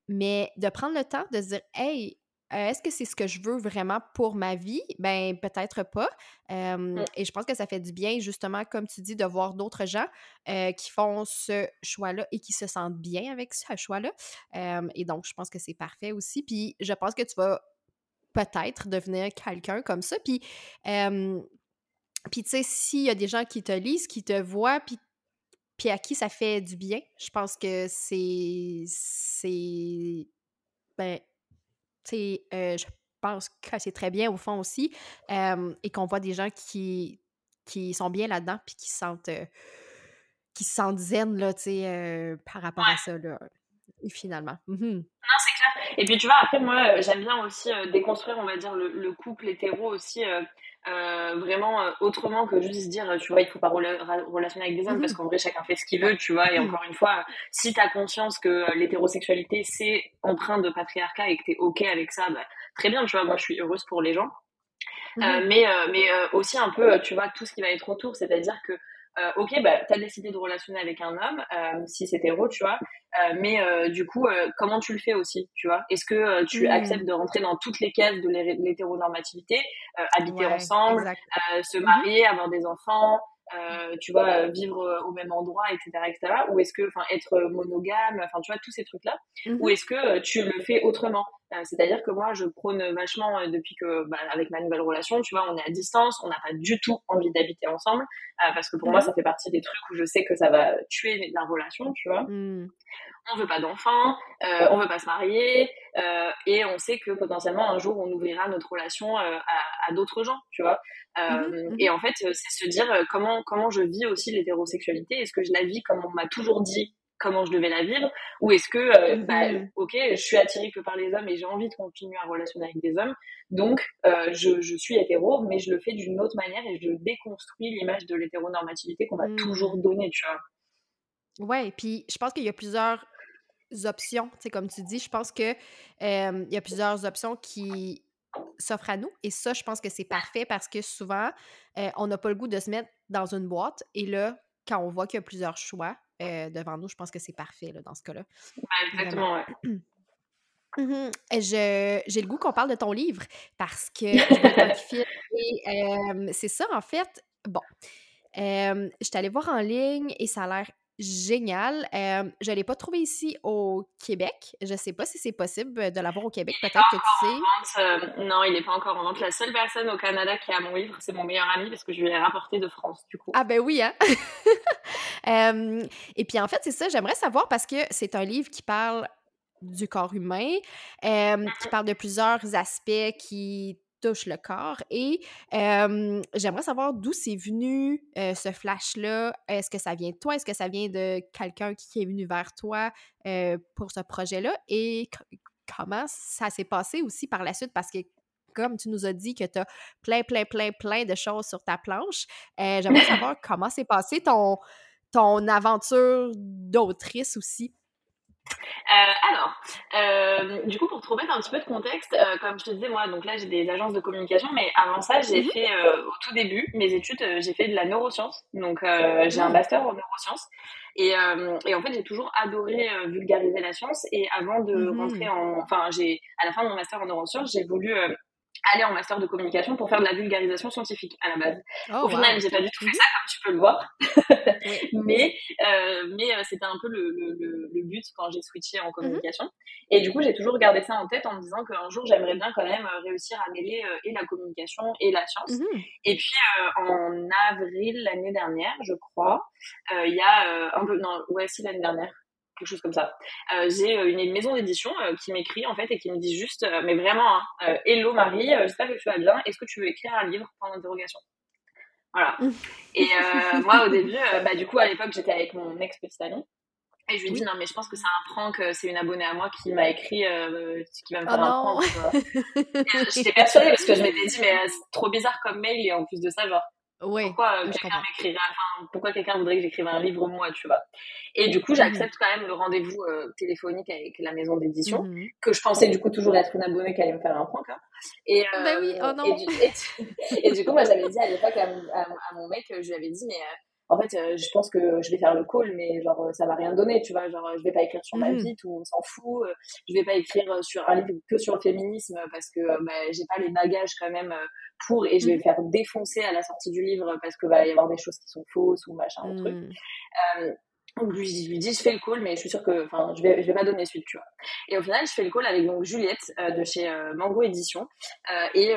mais de prendre le temps de se dire, hey, euh, est-ce que c'est ce que je veux vraiment pour ma vie? Ben peut-être pas. Mmh. Et je pense que ça fait du bien, justement, comme tu dis, de voir d'autres gens qui font ce choix-là et qui se sentent bien avec ce choix-là. et donc, je pense que c'est parfait aussi. Puis je pense que tu vas peut-être devenir quelqu'un comme ça. Puis, puis tu sais, s'il y a des gens qui te lisent, qui te voient, puis, puis à qui ça fait du bien, je pense que c'est. c'est ben, tu sais, je pense que c'est très bien au fond aussi. et qu'on voit des gens qui, qui sont bien là-dedans, puis qui se sentent. qui se sentent zen, là, tu sais, par rapport à ça, là finalement. Mmh. Et puis tu vois, après, moi, euh, j'aime bien aussi euh, déconstruire, on va dire, le, couple hétéro aussi, euh, vraiment autrement que juste dire, tu vois, il faut pas relationner avec des hommes, mmh parce qu'en vrai, chacun fait ce qu'il veut, tu vois. Et mmh. encore une fois, si tu as conscience que l'hétérosexualité, c'est empreint de patriarcat et que tu es OK avec ça, bah, très bien, tu vois, moi, je suis heureuse pour les gens. mais mais aussi un peu, tu vois, tout ce qui va être autour, c'est-à-dire que euh, ok, bah, tu as décidé de relationner avec un homme, euh, si c'est hétéro, tu vois, euh, mais euh, du coup, euh, comment tu le fais aussi, tu vois? Est-ce que tu hmm. acceptes de rentrer dans toutes les cases de l'hétéronormativité, habiter ensemble, se mhm. marier, avoir des enfants, euh, tu vois, vivre au même endroit, etc., etc. Ou est-ce que, enfin, être monogame, enfin, tu vois, tous ces trucs-là? Ou mhm. est-ce que tu le fais autrement? euh, C'est-à-dire que moi, je prône vachement euh, depuis que, bah, avec ma nouvelle relation, tu vois, on est à distance, on n'a pas du tout envie d'habiter ensemble, parce que pour moi, ça fait partie des trucs où je sais que ça va tuer la relation, tu vois. Hmm on veut pas d'enfants, euh, on veut pas se marier, euh, et on sait que potentiellement un jour on ouvrira notre relation euh, à, d'autres gens, tu vois. Euh, mhm, mhm. Et en fait, c'est se dire comment comment je vis aussi l'hétérosexualité. Est-ce que je la vis comme on m'a toujours dit comment je devais la vivre, ou est-ce que mhm. bah, ok, je suis attirée que par les hommes et j'ai envie de continuer à relationner avec des hommes, donc je, je, suis hétéro, mais je le fais d'une autre manière et je déconstruis l'image de l'hétéronormativité qu'on m'a toujours donnée, tu vois. Ouais, puis je pense qu'il y a plusieurs options, tu sais, comme tu dis. Je pense que il y a plusieurs options qui s'offrent à nous. Et ça, je pense que c'est parfait parce que souvent, on n'a pas le goût de se mettre dans une boîte. Et là, quand on voit qu'il y a plusieurs choix devant nous, je pense que c'est parfait là, dans ce cas-là. exactement, ouais. [clears throat] Mmh j'ai le goût qu'on parle de ton livre parce que [laughs] c'est ça, en fait. Bon, je suis allée voir en ligne et ça a l'air génial. je ne l'ai pas trouvé ici au Québec. Je ne sais pas si c'est possible de l'avoir au Québec. Peut-être que tu sais. non, il n'est pas encore en vente. La seule personne au Canada qui a mon livre, c'est mon meilleur ami parce que je lui ai rapporté de France, du coup. Ah ben oui, hein? [laughs] et puis en fait, c'est ça, j'aimerais savoir parce que c'est un livre qui parle du corps humain, qui mm-hmm. parle de plusieurs aspects qui touche le corps. Et j'aimerais savoir d'où c'est venu ce flash-là. Est-ce que ça vient de toi? Est-ce que ça vient de quelqu'un qui est venu vers toi pour ce projet-là? Et comment ça s'est passé aussi par la suite? Parce que comme tu nous as dit que tu as plein, plein, plein, plein de choses sur ta planche, j'aimerais [laughs] savoir comment s'est passé ton, ton aventure d'autrice aussi. Euh, alors, euh, du coup, pour trouver un petit peu de contexte, euh, comme je te disais, moi, donc là, j'ai des agences de communication, mais avant ça, j'ai mhm. fait, au tout début, mes études, j'ai fait de la neuroscience. Donc, j'ai un master en neurosciences. Et, et en fait, j'ai toujours adoré vulgariser la science. Et avant de mhm. rentrer en... Enfin, j'ai à la fin de mon master en neurosciences, j'ai voulu aller en master de communication pour faire de la vulgarisation scientifique à la base. Oh, Au final, j'ai pas du tout fait ça, comme tu peux le voir. [laughs] mais euh, mais euh, c'était un peu le, le, le, but quand j'ai switché en communication. Et du coup, j'ai toujours gardé ça en tête en me disant qu'un jour, j'aimerais bien quand même euh, réussir à mêler euh, et la communication et la science. Mhm. Et puis, euh, en avril l'année dernière, je crois, il y a un peu... Non, ouais, si, l'année dernière quelque chose comme ça. Euh, j'ai euh, une, maison d'édition euh, qui m'écrit en fait et qui me dit juste, mais vraiment, hein, hello Marie, j'espère que tu vas bien. Est-ce que tu veux écrire un livre Point d'interrogation. Voilà. [laughs] et moi au début, bah, du coup à l'époque j'étais avec mon ex petite amie. Et je lui ai dit non mais je pense que c'est un prank, c'est une abonnée à moi qui m'a écrit, qui va me faire oh un prank. [laughs] J'étais persuadée parce que je m'étais dit mais c'est trop bizarre comme mail et en plus de ça genre pourquoi quelqu'un enfin, pourquoi quelqu'un voudrait que j'écrive un livre moi, tu vois? Et du coup, j'accepte quand même le rendez-vous euh, téléphonique avec la maison d'édition, mmh que je pensais du coup toujours être une abonnée qui allait me faire un point. Et, bah oui, oh non. [laughs] Et, du, coup, moi j'avais dit à l'époque à, mon mec, je lui avais dit, mais euh, en fait, euh, je pense que je vais faire le call, mais genre, ça va rien donner, tu vois. Genre, je vais pas écrire sur ma mmh vie, tout on s'en fout. Je vais pas écrire sur un livre que sur le féminisme parce que bah, j'ai pas les bagages quand même pour et je vais me faire défoncer à la sortie du livre parce que va y avoir des choses qui sont fausses ou machin, ou truc. Euh, donc je lui, dis je fais le call mais je suis sûre que enfin je vais je vais pas donner suite tu vois. Et au final je fais le call avec donc Juliette euh, de chez euh, Mango Édition euh, et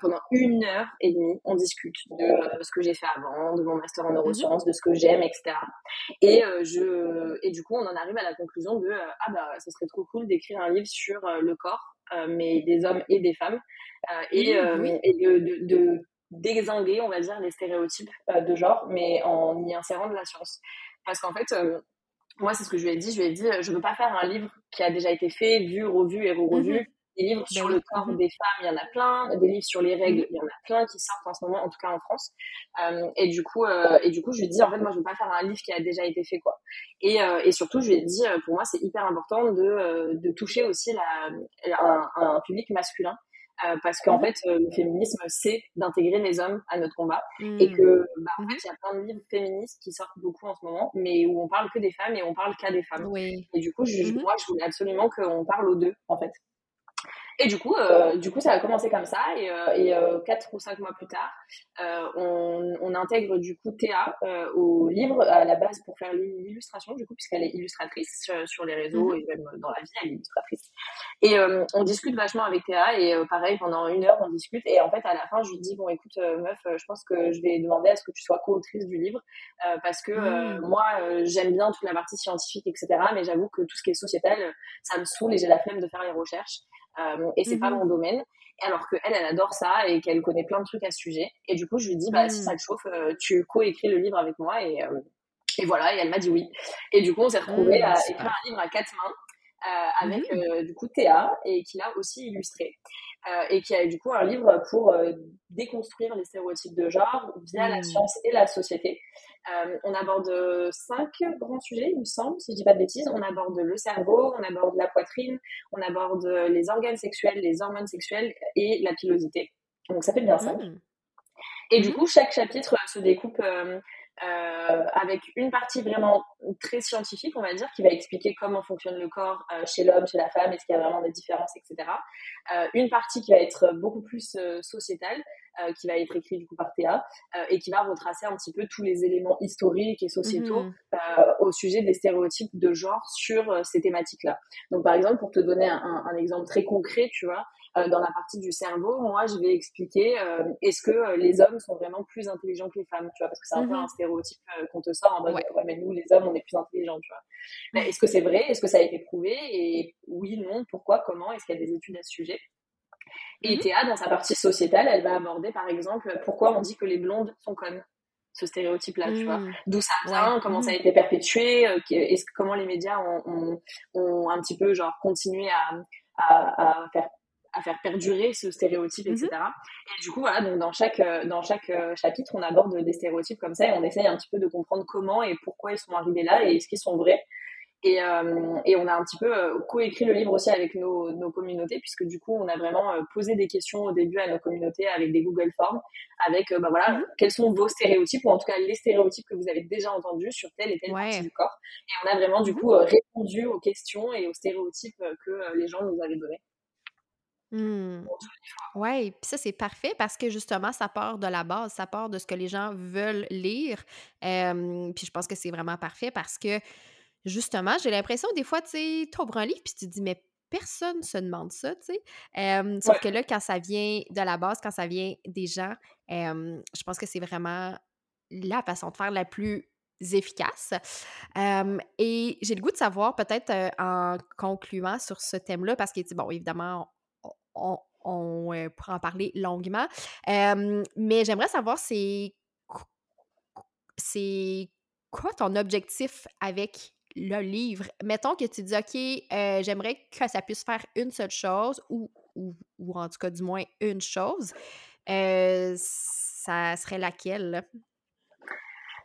pendant une heure et demie on discute de ce que j'ai fait avant de mon master en neurosciences de ce que j'aime etc et je et du coup on en arrive à la conclusion de ah bah ça serait trop cool d'écrire un livre sur le corps mais des hommes et des femmes et, et de, de, de d'exinguer, on va dire, les stéréotypes de genre, mais en y insérant de la science. Parce qu'en fait, euh, moi, c'est ce que je lui ai dit. Je lui ai dit, je ne veux pas faire un livre qui a déjà été fait, vu, revu et re-revu. Mhm. Des livres sur ben le corps mhm. des femmes, il y en a plein. Des livres sur les règles, mhm. il y en a plein qui sortent en ce moment, en tout cas en France. Euh, et du coup, euh, et du coup, je lui ai dit, en fait, moi, je veux pas faire un livre qui a déjà été fait, quoi. Et, et surtout, je lui ai dit, pour moi, c'est hyper important de, de toucher aussi la, un, un public masculin. Euh, parce qu'en fait, euh, le féminisme, c'est d'intégrer les hommes à notre combat. Et mmh. que, bah, en fait, mmh il y a plein de livres féministes qui sortent beaucoup en ce moment, mais où on parle que des femmes et on parle qu'à des femmes. Et du coup, je, moi, je voulais absolument qu'on parle aux deux, en fait. Et du coup, euh, du coup, ça a commencé comme ça. Et, euh, et euh, quatre ou cinq mois plus tard, euh, on, on, intègre du coup Théa au livre à la base pour faire l'illustration, du coup, puisqu'elle est illustratrice sur, les réseaux mhm. et même dans la vie, elle est illustratrice. Et on discute vachement avec Théa. Et pareil, pendant une heure, on discute. Et en fait, à la fin, je lui dis bon, écoute, meuf, je pense que je vais demander à ce que tu sois co-autrice du livre parce que mhm. moi, j'aime bien toute la partie scientifique, etc. Mais j'avoue que tout ce qui est sociétal, ça me saoule et j'ai la flemme de faire les recherches. Euh, et c'est pas mhm. mon domaine. Alors qu'elle, elle adore ça et qu'elle connaît plein de trucs à ce sujet. Et du coup, je lui dis, bah, si mhm. ça te chauffe, euh, tu co-écris le livre avec moi. Et, euh, et voilà, et elle m'a dit oui. Et du coup, on s'est retrouvés à écrire un livre à quatre mains. Euh, avec du coup Théa et qui l'a aussi illustré euh, et qui a du coup un livre pour déconstruire les stéréotypes de genre via la science et la société. On aborde cinq grands sujets, il me semble, si je dis pas de bêtises. On aborde le cerveau, on aborde la poitrine, on aborde les organes sexuels, les hormones sexuelles et la pilosité. Donc ça fait bien cinq. Mmh. Et du coup, chaque chapitre se découpe euh, avec une partie vraiment très scientifique, on va dire, qui va expliquer comment fonctionne le corps euh, chez l'homme, chez la femme, est-ce qu'il y a vraiment des différences, etc. Euh, une partie qui va être beaucoup plus sociétale, qui va être écrit du coup par Théa et qui va retracer un petit peu tous les éléments historiques et sociétaux mmh au sujet des stéréotypes de genre sur ces thématiques-là. Donc par exemple, pour te donner un, un exemple très concret, tu vois, euh, dans la partie du cerveau, moi, je vais expliquer euh, est-ce que euh, les hommes sont vraiment plus intelligents que les femmes, tu vois, parce que c'est un peu mhm. un stéréotype qu'on te sort en mode ouais. mais nous, les hommes, on est plus intelligents, tu vois. Est-ce que c'est vrai? Est-ce que ça a été prouvé? Et oui, non, pourquoi, comment? Est-ce qu'il y a des études à ce sujet? Et mhm. Théa, dans sa partie sociétale, elle va aborder par exemple pourquoi on dit que les blondes sont connes ce stéréotype-là, tu vois? Mhm. D'où ça vient, comment ça a été perpétué, est-ce comment les médias ont, ont, un petit peu genre continué à, à, à faire à faire perdurer ce stéréotype, etc. Mhm. Et du coup, voilà, donc dans chaque, euh, dans chaque euh, chapitre, on aborde des stéréotypes comme ça et on essaye un petit peu de comprendre comment et pourquoi ils sont arrivés là et est-ce qu'ils sont vrais. Et, euh, et, on a un petit peu coécrit le livre aussi avec nos, nos, communautés, puisque du coup, on a vraiment posé des questions au début à nos communautés avec des Google Forms, avec, bah voilà, mhm. quels sont vos stéréotypes, ou en tout cas les stéréotypes que vous avez déjà entendus sur telle et telle partie du corps. Et on a vraiment, du coup, répondu aux questions et aux stéréotypes que les gens nous avaient donnés. Mmh. Oui, puis ça, c'est parfait parce que justement, ça part de la base, ça part de ce que les gens veulent lire. puis je pense que c'est vraiment parfait parce que justement, j'ai l'impression des fois, tu sais, tu ouvres un livre puis tu te dis, mais personne se demande ça, tu sais. sauf que là, quand ça vient de la base, quand ça vient des gens, je pense que c'est vraiment la façon de faire la plus efficace. et j'ai le goût de savoir, peut-être en concluant sur ce thème-là, parce que, bon, évidemment, on, euh, pourra en parler longuement. mais j'aimerais savoir, c'est quoi ton objectif avec le livre? Mettons que tu dis, OK, euh, j'aimerais que ça puisse faire une seule chose, ou, ou, en tout cas, du moins une chose. Euh, ça serait laquelle?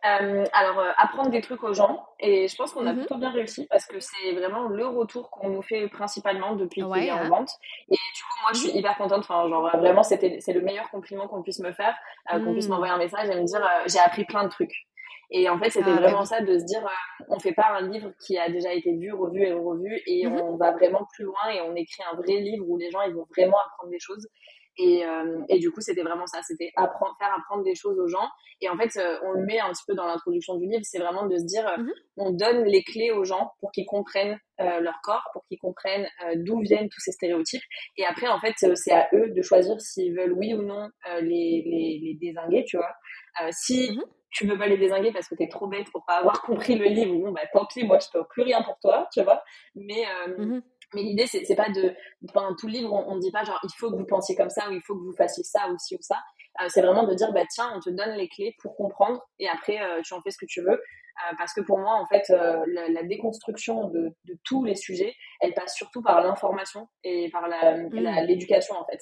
Euh, alors, euh, apprendre des trucs aux gens. Et je pense qu'on a mhm. plutôt bien réussi parce que c'est vraiment le retour qu'on nous fait principalement depuis qu'il est en vente. Et du coup, moi, je suis hyper contente. Enfin, genre, vraiment, c'était, c'est le meilleur compliment qu'on puisse me faire, euh, qu'on puisse mm. m'envoyer un message et me dire j'ai appris plein de trucs. Et en fait, c'était ah, vraiment ça de se dire, on fait pas un livre qui a déjà été vu, revu et revu, et mhm. on va vraiment plus loin et on écrit un vrai livre où les gens ils vont vraiment apprendre des choses. Et, euh, et, du coup, c'était vraiment ça, c'était apprendre, faire apprendre des choses aux gens. Et en fait, euh, on le met un petit peu dans l'introduction du livre, c'est vraiment de se dire, euh, mhm. on donne les clés aux gens pour qu'ils comprennent leur corps, pour qu'ils comprennent d'où viennent tous ces stéréotypes. Et après, en fait, c'est à eux de choisir s'ils veulent oui ou non les, les, les désinguer, tu vois. si mhm. tu veux pas les désinguer parce que t'es trop bête pour pas avoir compris le livre, bon, bah tant pis, moi je peux plus rien pour toi, tu vois. Mais mhm. Mais l'idée, c'est, pas de. Pendant tout le livre, on, ne dit pas genre il faut que vous pensiez comme ça ou il faut que vous fassiez ça ou ci ou ça. Euh, c'est vraiment de dire bah tiens, on te donne les clés pour comprendre et après euh, tu en fais ce que tu veux. Euh, parce que pour moi, en fait, la, déconstruction de, de, tous les sujets, elle passe surtout par l'information et par mmh. l'éducation en fait.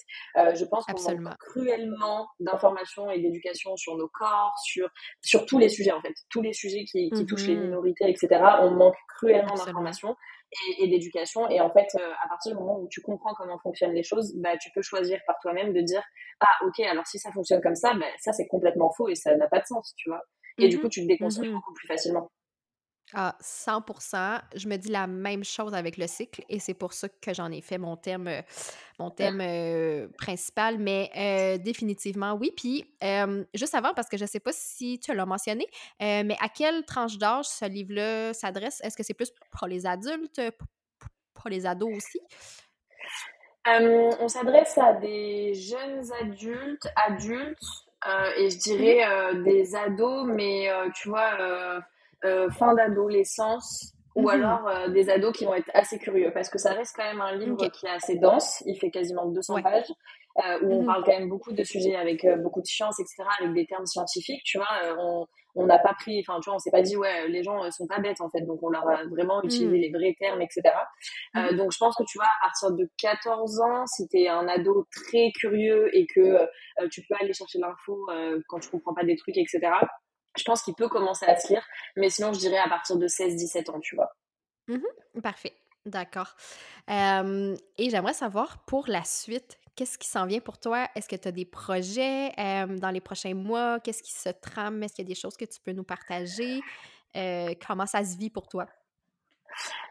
je pense qu'on manque cruellement d'informations et d'éducation sur nos corps, sur, sur tous les sujets en fait. Tous les sujets qui, qui touchent les mmh. minorités, etc. On manque cruellement d'informations et, d'éducation. Et en fait, euh, à partir du moment où tu comprends comment fonctionnent les choses, bah, tu peux choisir par toi-même de dire Ah, ok, alors si ça fonctionne comme ça, bah, ça c'est complètement faux et ça n'a pas de sens, tu vois. Et du mmh coup, tu te déconstruis mmh beaucoup plus facilement. Ah, 100% Je me dis la même chose avec le cycle et c'est pour ça que j'en ai fait mon thème, mon thème euh, principal. Mais euh, définitivement, oui. Puis, juste avant, parce que je ne sais pas si tu l'as mentionné, mais à quelle tranche d'âge ce livre-là s'adresse? Est-ce que c'est plus pour les adultes, pour les ados aussi? on s'adresse à des jeunes adultes, adultes, et je dirais des ados, mais tu vois fin d'adolescence ou mhm. alors euh, des ados qui vont être assez curieux parce que ça reste quand même un livre qui est assez dense, il fait quasiment 200 pages. Euh, où on mhm. parle quand même beaucoup de sujets avec beaucoup de science, etc., avec des termes scientifiques, tu vois, on n'a pas pris, enfin, tu vois, on s'est pas dit, ouais, les gens sont pas bêtes, en fait, donc on leur a vraiment utilisé mhm. les vrais termes, etc. donc je pense que, tu vois, à partir de 14 ans, si tu es un ado très curieux et que tu peux aller chercher l'info quand tu comprends pas des trucs, etc., je pense qu'il peut commencer à se lire. Mais sinon, je dirais à partir de 16-17 ans, tu vois. Mmh parfait. D'accord. et j'aimerais savoir pour la suite, qu'est-ce qui s'en vient pour toi? Est-ce que tu as des projets? Dans les prochains mois? Qu'est-ce qui se trame? Est-ce qu'il y a des choses que tu peux nous partager? comment ça se vit pour toi?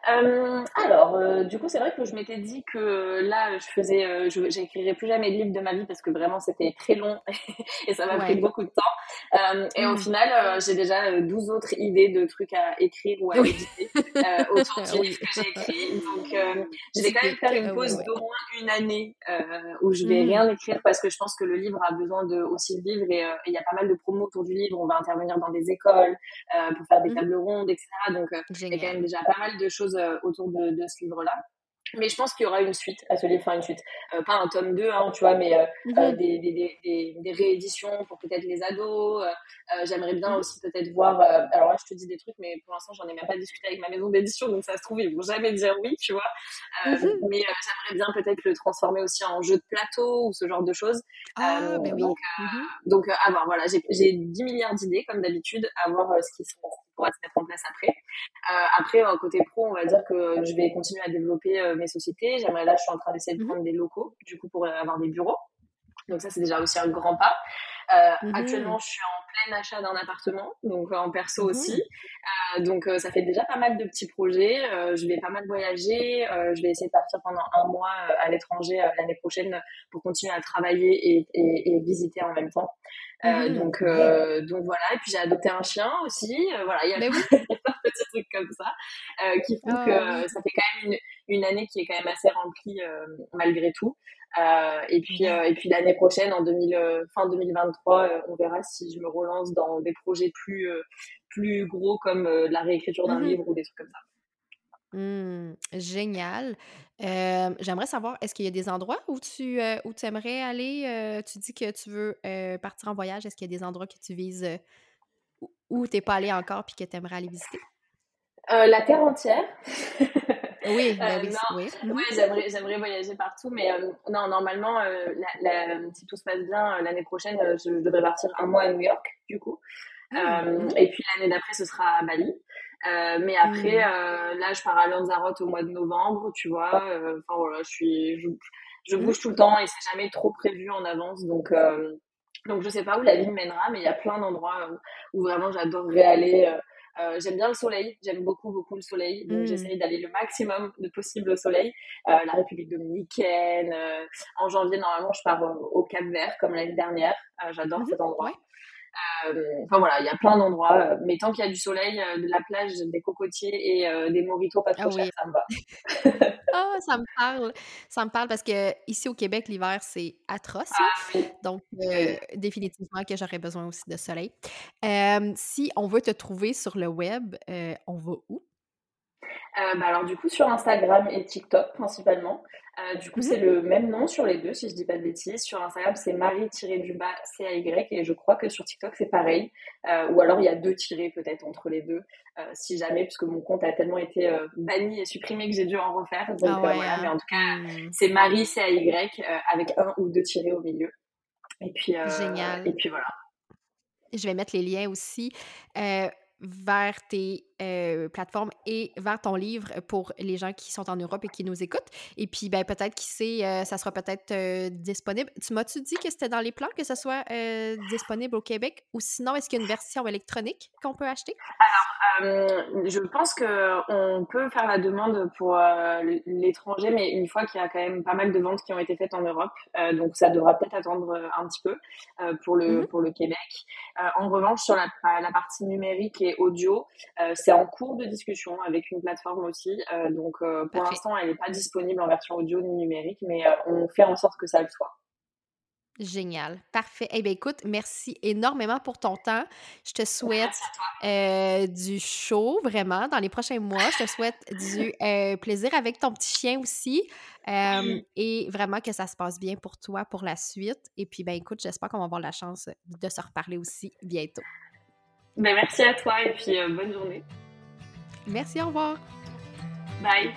Euh, alors, euh, du coup, c'est vrai que je m'étais dit que là, je faisais, euh, j'écrirais plus jamais de livre de ma vie parce que vraiment c'était très long [laughs] et ça m'a pris beaucoup de temps. et au mmh. final, j'ai déjà 12 autres idées de trucs à écrire ou à éditer autour du livre que j'ai écrit. Donc, je vais quand même faire une pause d'au moins une année où je vais mmh. rien écrire parce que je pense que le livre a besoin de aussi vivre et il y a pas mal de promos autour du livre. On va intervenir dans des écoles pour faire des mmh. tables rondes, etc. Donc, il y a quand même déjà pas mal de choses euh, autour de, de ce livre-là. Mais je pense qu'il y aura une suite à ce livre, enfin une suite. Euh, pas un tome 2, hein, tu vois, mais euh, mhm. des, des, des, des, rééditions pour peut-être les ados. J'aimerais bien mhm. aussi peut-être voir. alors là, je te dis des trucs, mais pour l'instant, j'en ai même pas discuté avec ma maison d'édition, donc ça se trouve, ils vont jamais dire oui, tu vois. Mhm. Mais j'aimerais bien peut-être le transformer aussi en jeu de plateau ou ce genre de choses. Ah, ben oui. Donc, donc à voir, voilà, j'ai 10 milliards d'idées, comme d'habitude, à voir ce qui se pourra se mettre en place après. Euh, après, euh, côté pro, on va dire que je vais continuer à développer euh, mes sociétés. J'aimerais là, je suis en train d'essayer de mhm. prendre des locaux, du coup, pour avoir des bureaux. Donc ça, c'est déjà aussi un grand pas. Mhm. Actuellement, je suis en plein achat d'un appartement, donc en perso mhm. aussi. donc ça fait déjà pas mal de petits projets. je vais pas mal voyager. je vais essayer de partir pendant un mois à l'étranger l'année prochaine pour continuer à travailler et, et, et visiter en même temps. Euh, mmh donc, euh, donc voilà. Et puis j'ai adopté un chien aussi. Euh, voilà, il y a plein de [laughs] petits trucs comme ça qui font que oh. ça fait quand même une, une, année qui est quand même assez remplie malgré tout. et puis, et puis l'année prochaine, en 2000, fin 2023, on verra si je me relance dans des projets plus, plus gros comme la réécriture d'un mmh livre ou des trucs comme ça. Mmh, génial. j'aimerais savoir, est-ce qu'il y a des endroits où tu, où tu aimerais aller? tu dis que tu veux partir en voyage. Est-ce qu'il y a des endroits que tu vises où tu n'es pas allé encore puis que tu aimerais aller visiter? la Terre entière. oui, [laughs] ben oui, mmh j'aimerais, voyager partout, mais non, normalement, si tout se passe bien, l'année prochaine, je devrais partir un mois à New York, du coup. Mmh. et puis l'année d'après, ce sera à Bali. Euh, mais après, mmh. euh, là, je pars à Lanzarote au mois de novembre, tu vois. Euh, enfin voilà, je suis, je, je, mmh. bouge tout le temps et c'est jamais trop prévu en avance, donc. donc je sais pas où la vie mènera, mais il y a plein d'endroits où vraiment j'adorerais aller. j'aime bien le soleil, j'aime beaucoup beaucoup le soleil, donc mmh. j'essaye d'aller le maximum de possible au soleil. la République dominicaine, en janvier normalement je pars au, Cap Vert comme l'année dernière, j'adore cet endroit. Euh, enfin voilà, il y a plein d'endroits. Euh, mais tant qu'il y a du soleil, euh, de la plage, des cocotiers et des moritos pas trop ah chers, ça me va. [laughs] ah, ça me parle. Ça me parle parce que ici au Québec, l'hiver, c'est atroce. Ah Donc, définitivement que j'aurais besoin aussi de soleil. si on veut te trouver sur le web, on va où? Bah alors du coup sur Instagram et TikTok principalement. Euh, du coup, c'est le même nom sur les deux, si je dis pas de bêtises. Sur Instagram, c'est Marie-du-bas C-A-Y et je crois que sur TikTok, c'est pareil. Euh, ou alors, il y a deux tirés peut-être entre les deux, euh, si jamais, puisque mon compte a tellement été banni et supprimé que j'ai dû en refaire. Donc ah voilà, hein. mais en tout cas, hmm. c'est Marie C-A-Y avec un ou deux tirés au milieu. Et puis, Génial. Et puis voilà. Je vais mettre les liens aussi vers tes plateformes et vers ton livre pour les gens qui sont en Europe et qui nous écoutent. Et puis, ben, peut-être qui sait, ça sera peut-être disponible. Tu m'as-tu dit que c'était dans les plans que ça soit disponible au Québec ou sinon, est-ce qu'il y a une version électronique qu'on peut acheter? Alors, je pense qu'on peut faire la demande pour l'étranger, mais une fois qu'il y a quand même pas mal de ventes qui ont été faites en Europe, donc ça devra peut-être attendre un petit peu pour, le, mmh pour le Québec. en revanche, sur la, la partie numérique et audio, c'est en cours de discussion avec une plateforme aussi. Euh, donc euh, pour l'instant, elle n'est pas disponible en version audio ni numérique, mais euh, on fait en sorte que ça le soit. Génial. Parfait. Eh bien, écoute, merci énormément pour ton temps. Je te souhaite du show, vraiment, dans les prochains mois. Je te souhaite du plaisir avec ton petit chien aussi. et vraiment que ça se passe bien pour toi pour la suite. Et puis, ben écoute, j'espère qu'on va avoir la chance de se reparler aussi bientôt. Ben, merci à toi et puis euh, bonne journée. Merci, au revoir. Bye.